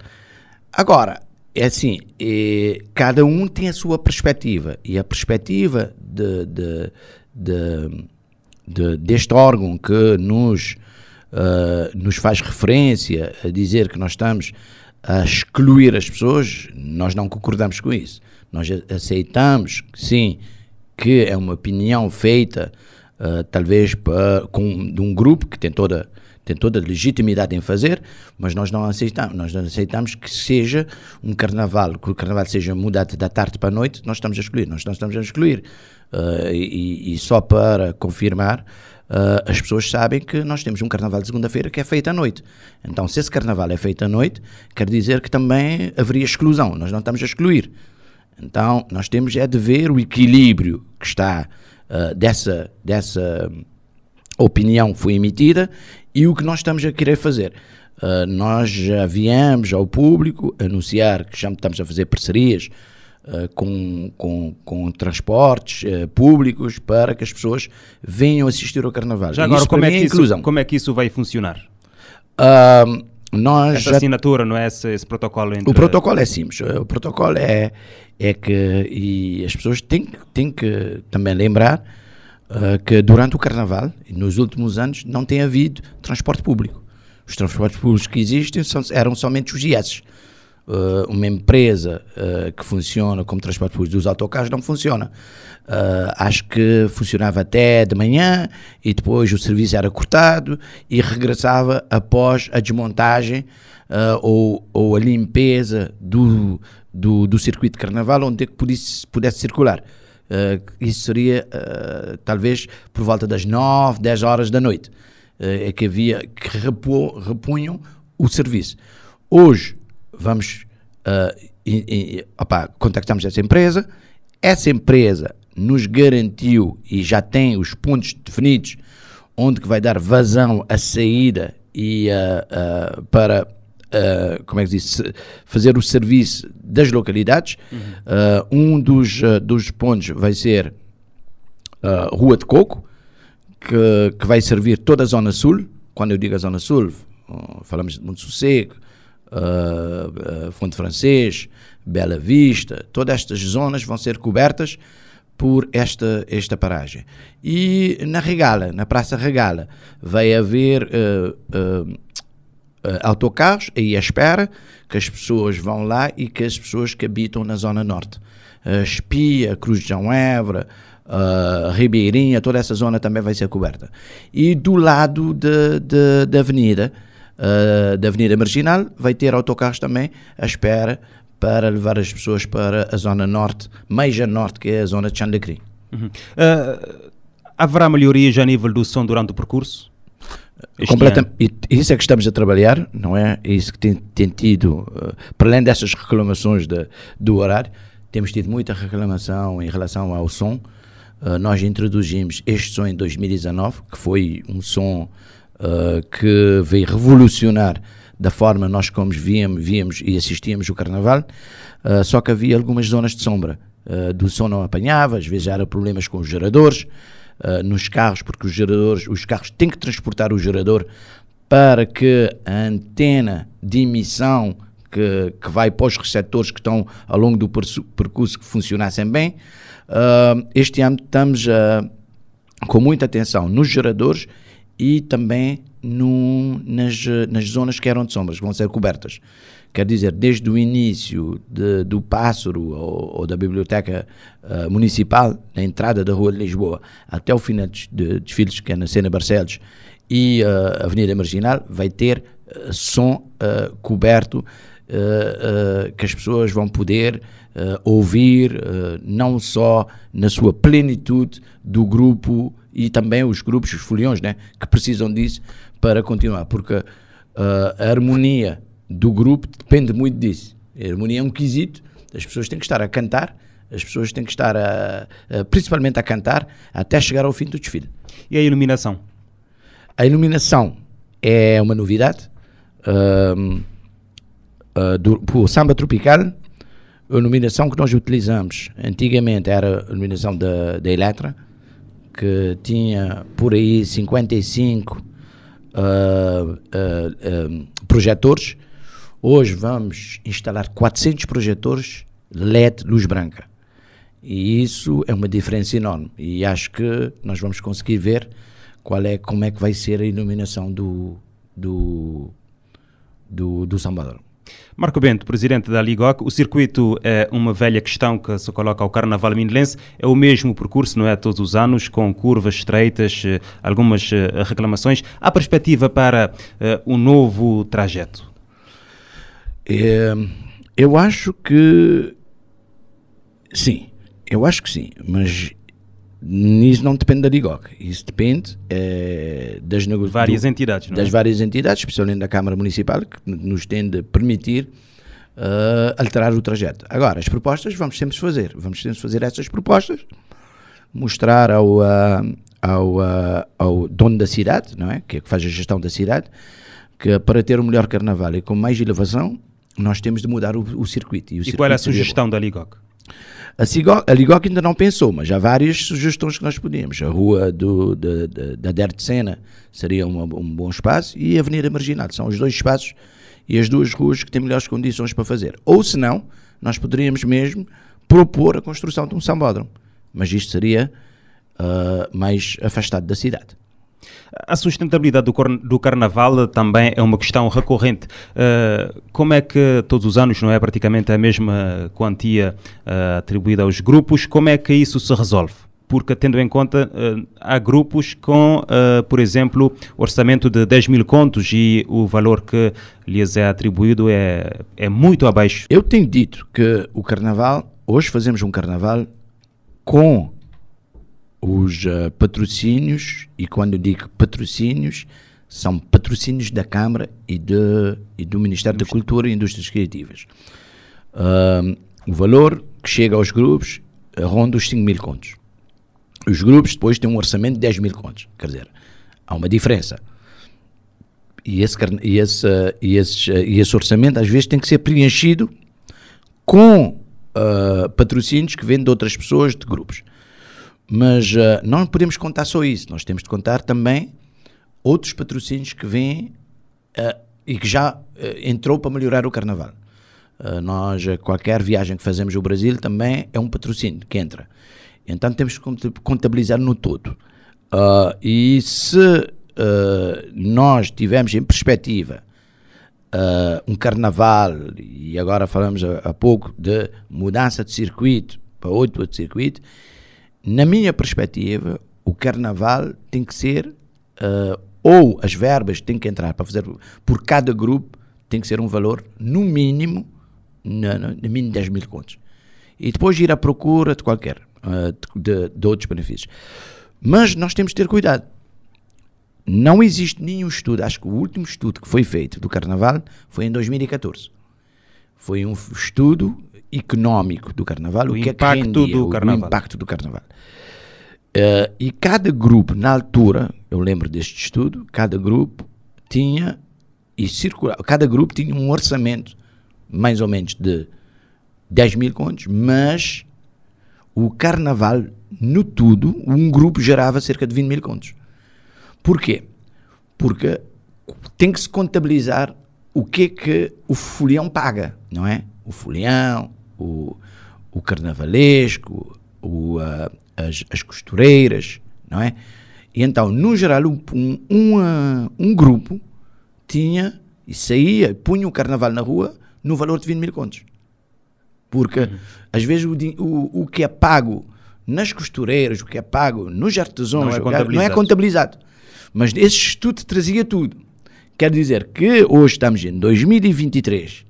H: Agora, é assim, é, cada um tem a sua perspectiva e a perspectiva de, de, de de, deste órgão que nos, uh, nos faz referência a dizer que nós estamos a excluir as pessoas, nós não concordamos com isso. Nós aceitamos, sim, que é uma opinião feita, uh, talvez com, de um grupo que tem toda, tem toda legitimidade em fazer, mas nós não aceitamos. Nós não aceitamos que seja um carnaval, que o carnaval seja mudado da tarde para a noite, nós estamos a excluir. Nós não estamos a excluir. Uh, e, e, só para confirmar, uh, as pessoas sabem que nós temos um carnaval de segunda-feira que é feito à noite. Então, se esse carnaval é feito à noite, quer dizer que também haveria exclusão. Nós não estamos a excluir. Então, nós temos é de ver o equilíbrio que está uh, dessa, dessa opinião que foi emitida e o que nós estamos a querer fazer. Uh, nós já viemos ao público anunciar que já estamos a fazer parcerias uh, com, com, com, transportes uh, públicos para que as pessoas venham assistir ao Carnaval.
I: Já agora, como é, que isso, como é que isso vai funcionar?
H: Uh, nós
I: Essa já... assinatura, não é esse, esse, protocolo? Entre...
H: O protocolo é simples. O protocolo é, é que e as pessoas têm, têm que também lembrar uh, que durante o Carnaval, nos últimos anos, não tem havido transporte público. Os transportes públicos que existem são, eram somente os IES uh, uma empresa uh, que funciona como transporte público dos autocarros não funciona. Uh, acho que funcionava até de manhã e depois o serviço era cortado e regressava após a desmontagem ou, ou a limpeza do, do, do, circuito de carnaval onde é que pudesse, pudesse circular. isso seria talvez por volta das 9, 10 horas da noite. é que havia que repunham o serviço. Hoje, vamos uh, e, e, opa, contactamos essa empresa, essa empresa nos garantiu e já tem os pontos definidos onde que vai dar vazão à saída e uh, uh, para como é que diz, fazer o serviço das localidades. Uhum. um dos, dos pontos vai ser Rua de Coco, que, que vai servir toda a Zona Sul. Quando eu digo a Zona Sul, falamos de Monte Sossego, uh, Fonte Francês, Bela Vista, todas estas zonas vão ser cobertas por esta, esta paragem. E na Regala, na Praça Regala, vai haver uh, uh, uh, autocarros aí à espera que as pessoas vão lá e que as pessoas que habitam na Zona Norte. Espia, Cruz de João Évora, Ribeirinha, toda essa zona também vai ser coberta. E do lado da avenida, uh, da Avenida Marginal, vai ter autocarros também à espera para levar as pessoas para a zona norte, mais a norte, que é a zona de Xandacri. Uhum.
I: Uh, haverá melhorias a nível do som durante o percurso?
H: Isso é que estamos a trabalhar, não é? Isso que tem, tem tido, uh, para além dessas reclamações de, do horário, temos tido muita reclamação em relação ao som. Uh, nós introduzimos este som em 2019, que foi um som uh, que veio revolucionar da forma nós como víamos, víamos e assistíamos o carnaval, uh, só que havia algumas zonas de sombra. Uh, do som não apanhava, às vezes era problemas com os geradores, uh, nos carros, porque os geradores, os carros têm que transportar o gerador para que a antena de emissão que, que vai para os receptores que estão ao longo do percurso que funcionassem bem. este ano estamos com muita atenção nos geradores e também nas, nas zonas que eram de sombras, que vão ser cobertas. Quer dizer, desde o início de, do Pássaro ou, ou da Biblioteca uh, Municipal, na entrada da Rua de Lisboa, até o final de, de desfiles, que é na Cena Barcelos, e uh, a Avenida Marginal, vai ter uh, som coberto que as pessoas vão poder ouvir, não só na sua plenitude do grupo e também os grupos, os foliões, né, que precisam disso, para continuar, porque uh, a harmonia do grupo depende muito disso. A harmonia é um quesito, as pessoas têm que estar a cantar, as pessoas têm que estar a, a, principalmente a cantar até chegar ao fim do desfile.
I: E a iluminação?
H: A iluminação é uma novidade. Uh, uh, do, o samba tropical, a iluminação que nós utilizamos antigamente era a iluminação da, da Eletra, que tinha por aí 55 uh, uh, projetores. Hoje vamos instalar 400 projetores LED luz branca. E isso é uma diferença enorme. E acho que nós vamos conseguir ver qual é, como é que vai ser a iluminação do, do, do, do Salvador.
I: Marco Bento, presidente da Ligoc, o circuito é uma velha questão que se coloca ao Carnaval Mindelense. É o mesmo percurso, não é? Todos os anos, com curvas estreitas, eh, algumas eh, reclamações. Há perspectiva para uh, um novo trajeto?
H: É, eu acho que sim, eu acho que sim, mas isso não depende da DIGOC, isso depende é, das
I: várias do, entidades,
H: das
I: é?
H: várias entidades, especialmente da Câmara Municipal, que nos tem de permitir uh, alterar o trajeto. Agora, as propostas vamos sempre fazer, vamos sempre fazer essas propostas, mostrar ao, uh, ao, uh, ao dono da cidade, não é, que é que faz a gestão da cidade, que para ter um melhor carnaval e com mais elevação, nós temos de mudar o, o circuito.
I: E,
H: o
I: e
H: circuito
I: qual é a sugestão da Ligoc?
H: A, Cigo, a Ligoc ainda não pensou, mas há várias sugestões que nós podemos. A rua do, da Der de Sena seria uma, um bom espaço e a Avenida Marginal. São os dois espaços e as duas ruas que têm melhores condições para fazer. Ou se não, nós poderíamos mesmo propor a construção de um sambódromo. Mas isto seria uh, mais afastado da cidade.
I: A sustentabilidade do, do, carnaval também é uma questão recorrente. Uh, como é que todos os anos não é praticamente a mesma quantia uh, atribuída aos grupos? Como é que isso se resolve? Porque, tendo em conta, uh, há grupos com, por exemplo, orçamento de 10 mil contos e o valor que lhes é atribuído é, é muito abaixo.
H: Eu tenho dito que o carnaval, hoje fazemos um carnaval com os uh, patrocínios, e quando digo patrocínios, são patrocínios da Câmara e, de, e do Ministério da Cultura e Indústrias Criativas. Uh, o valor que chega aos grupos ronda os 5 mil contos. Os grupos depois têm um orçamento de 10 mil contos. Quer dizer, há uma diferença. E esse, e esse, e esse, e esse orçamento às vezes tem que ser preenchido com uh, patrocínios que vêm de outras pessoas, de grupos. Mas uh, não podemos contar só isso, nós temos de contar também outros patrocínios que vêm uh, e que já uh, entrou para melhorar o carnaval. nós, qualquer viagem que fazemos ao Brasil também é um patrocínio que entra. Então temos que contabilizar no todo. E se nós tivermos em perspectiva uh, um carnaval, e agora falamos há, pouco de mudança de circuito para outro circuito, na minha perspectiva, o carnaval tem que ser, ou as verbas têm que entrar para fazer, por cada grupo, tem que ser um valor, no mínimo, no, no, no mínimo 10 mil contos. E depois ir à procura de qualquer, de, de outros benefícios. Mas nós temos de ter cuidado. Não existe nenhum estudo, acho que o último estudo que foi feito do Carnaval foi em 2014. Foi um estudo económico do Carnaval, o, o que impacto é que rendia, do o, Carnaval. o impacto do Carnaval. Uh, e cada grupo, na altura, eu lembro deste estudo, cada grupo tinha e circula, cada grupo tinha um orçamento mais ou menos de 10 mil contos, mas o Carnaval no tudo, um grupo gerava cerca de 20 mil contos. Porquê? Porque tem que se contabilizar o que é que o folião paga, não é? O folião, o, o carnavalesco, o, as, as costureiras, não é? E então, no geral, um, um, um grupo tinha e saía, punha o carnaval na rua no valor de 20 mil contos. Porque, uhum. às vezes, o, o, o que é pago nas costureiras, o que é pago nos artesãos, não é, contabilizado. Não é contabilizado. Mas esse estudo trazia tudo. Quer dizer que hoje estamos em 2023,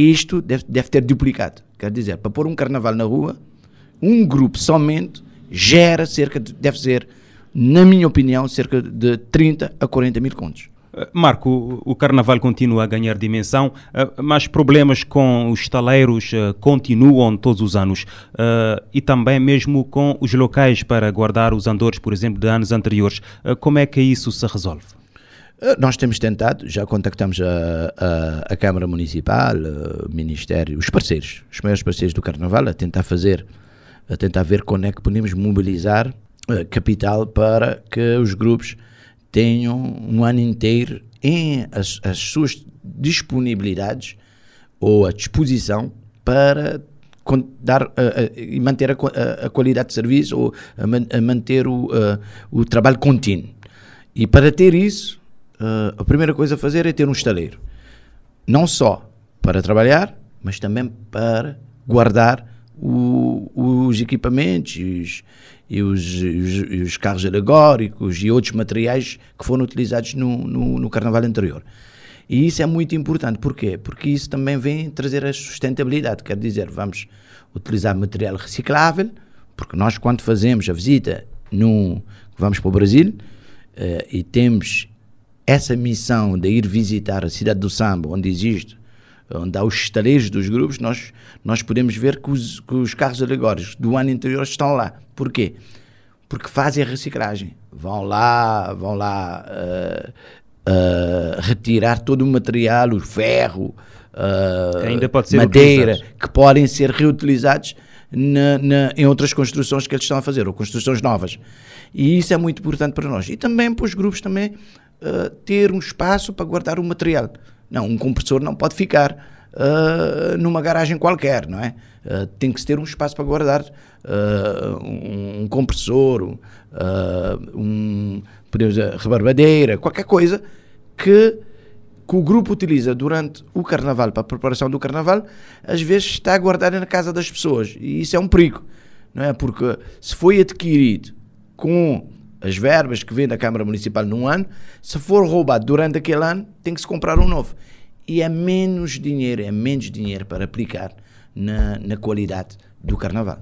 H: isto deve, deve ter duplicado. Quer dizer, para pôr um carnaval na rua, um grupo somente gera cerca de, deve ser, na minha opinião, cerca de 30 a 40 mil contos.
I: Eh, Marco, o carnaval continua a ganhar dimensão, eh, mas problemas com os estaleiros eh, continuam todos os anos e também mesmo com os locais para guardar os andores, por exemplo, de anos anteriores. Como é que isso se resolve?
H: Nós temos tentado, já contactamos a, a, a Câmara Municipal, o Ministério, os parceiros, os maiores parceiros do Carnaval, a tentar fazer, a tentar ver como é que podemos mobilizar capital para que os grupos tenham um ano inteiro em as, as suas disponibilidades ou a disposição para dar e manter a, a, a, qualidade de serviço ou a, a manter o, o trabalho contínuo. E para ter isso, a primeira coisa a fazer é ter um estaleiro. Não só para trabalhar, mas também para guardar o, os equipamentos os, e os, os, os, carros alegóricos e outros materiais que foram utilizados no, no, no, carnaval anterior. E isso é muito importante. Porquê? Porque isso também vem trazer a sustentabilidade. Quer dizer, vamos utilizar material reciclável, porque nós, quando fazemos a visita, no, vamos para o Brasil uh, e temos essa missão de ir visitar a cidade do samba, onde existe onde há os estaleiros dos grupos, nós, nós podemos ver que os, que os carros alegóricos do ano anterior estão lá. Porquê? Porque fazem a reciclagem. Vão lá, vão lá uh, uh, retirar todo o material, o ferro, uh, madeira, que podem ser reutilizados na, na, em outras construções que eles estão a fazer, ou construções novas. E isso é muito importante para nós. E também para os grupos também ter um espaço para guardar o material. Não, um compressor não pode ficar uh, numa garagem qualquer, não é? Uh, tem que ter um espaço para guardar uh, um, um, compressor, um, dizer, rebarbadeira, qualquer coisa que, que o grupo utiliza durante o carnaval, para a preparação do carnaval, às vezes está guardada na casa das pessoas. E isso é um perigo, não é? Porque se foi adquirido com as verbas que vem da Câmara Municipal num ano, se for roubado durante aquele ano, tem que se comprar um novo. E é menos dinheiro, é menos dinheiro para aplicar na, na qualidade do carnaval.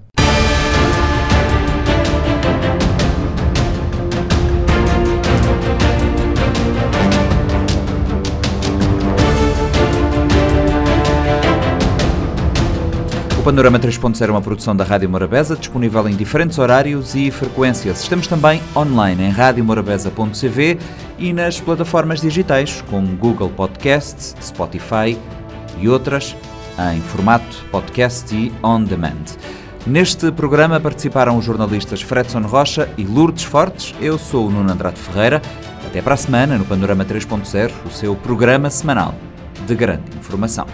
A: Panorama 3.0 é uma produção da Rádio Morabeza, disponível em diferentes horários e frequências. Estamos também online em radiomorabeza.cv e nas plataformas digitais como Google Podcasts, Spotify e outras em formato podcast e on demand. Neste programa participaram os jornalistas Fredson Rocha e Lourdes Fortes. Eu sou o Nuno Andrade Ferreira. Até para a semana no Panorama 3.0, o seu programa semanal de grande informação.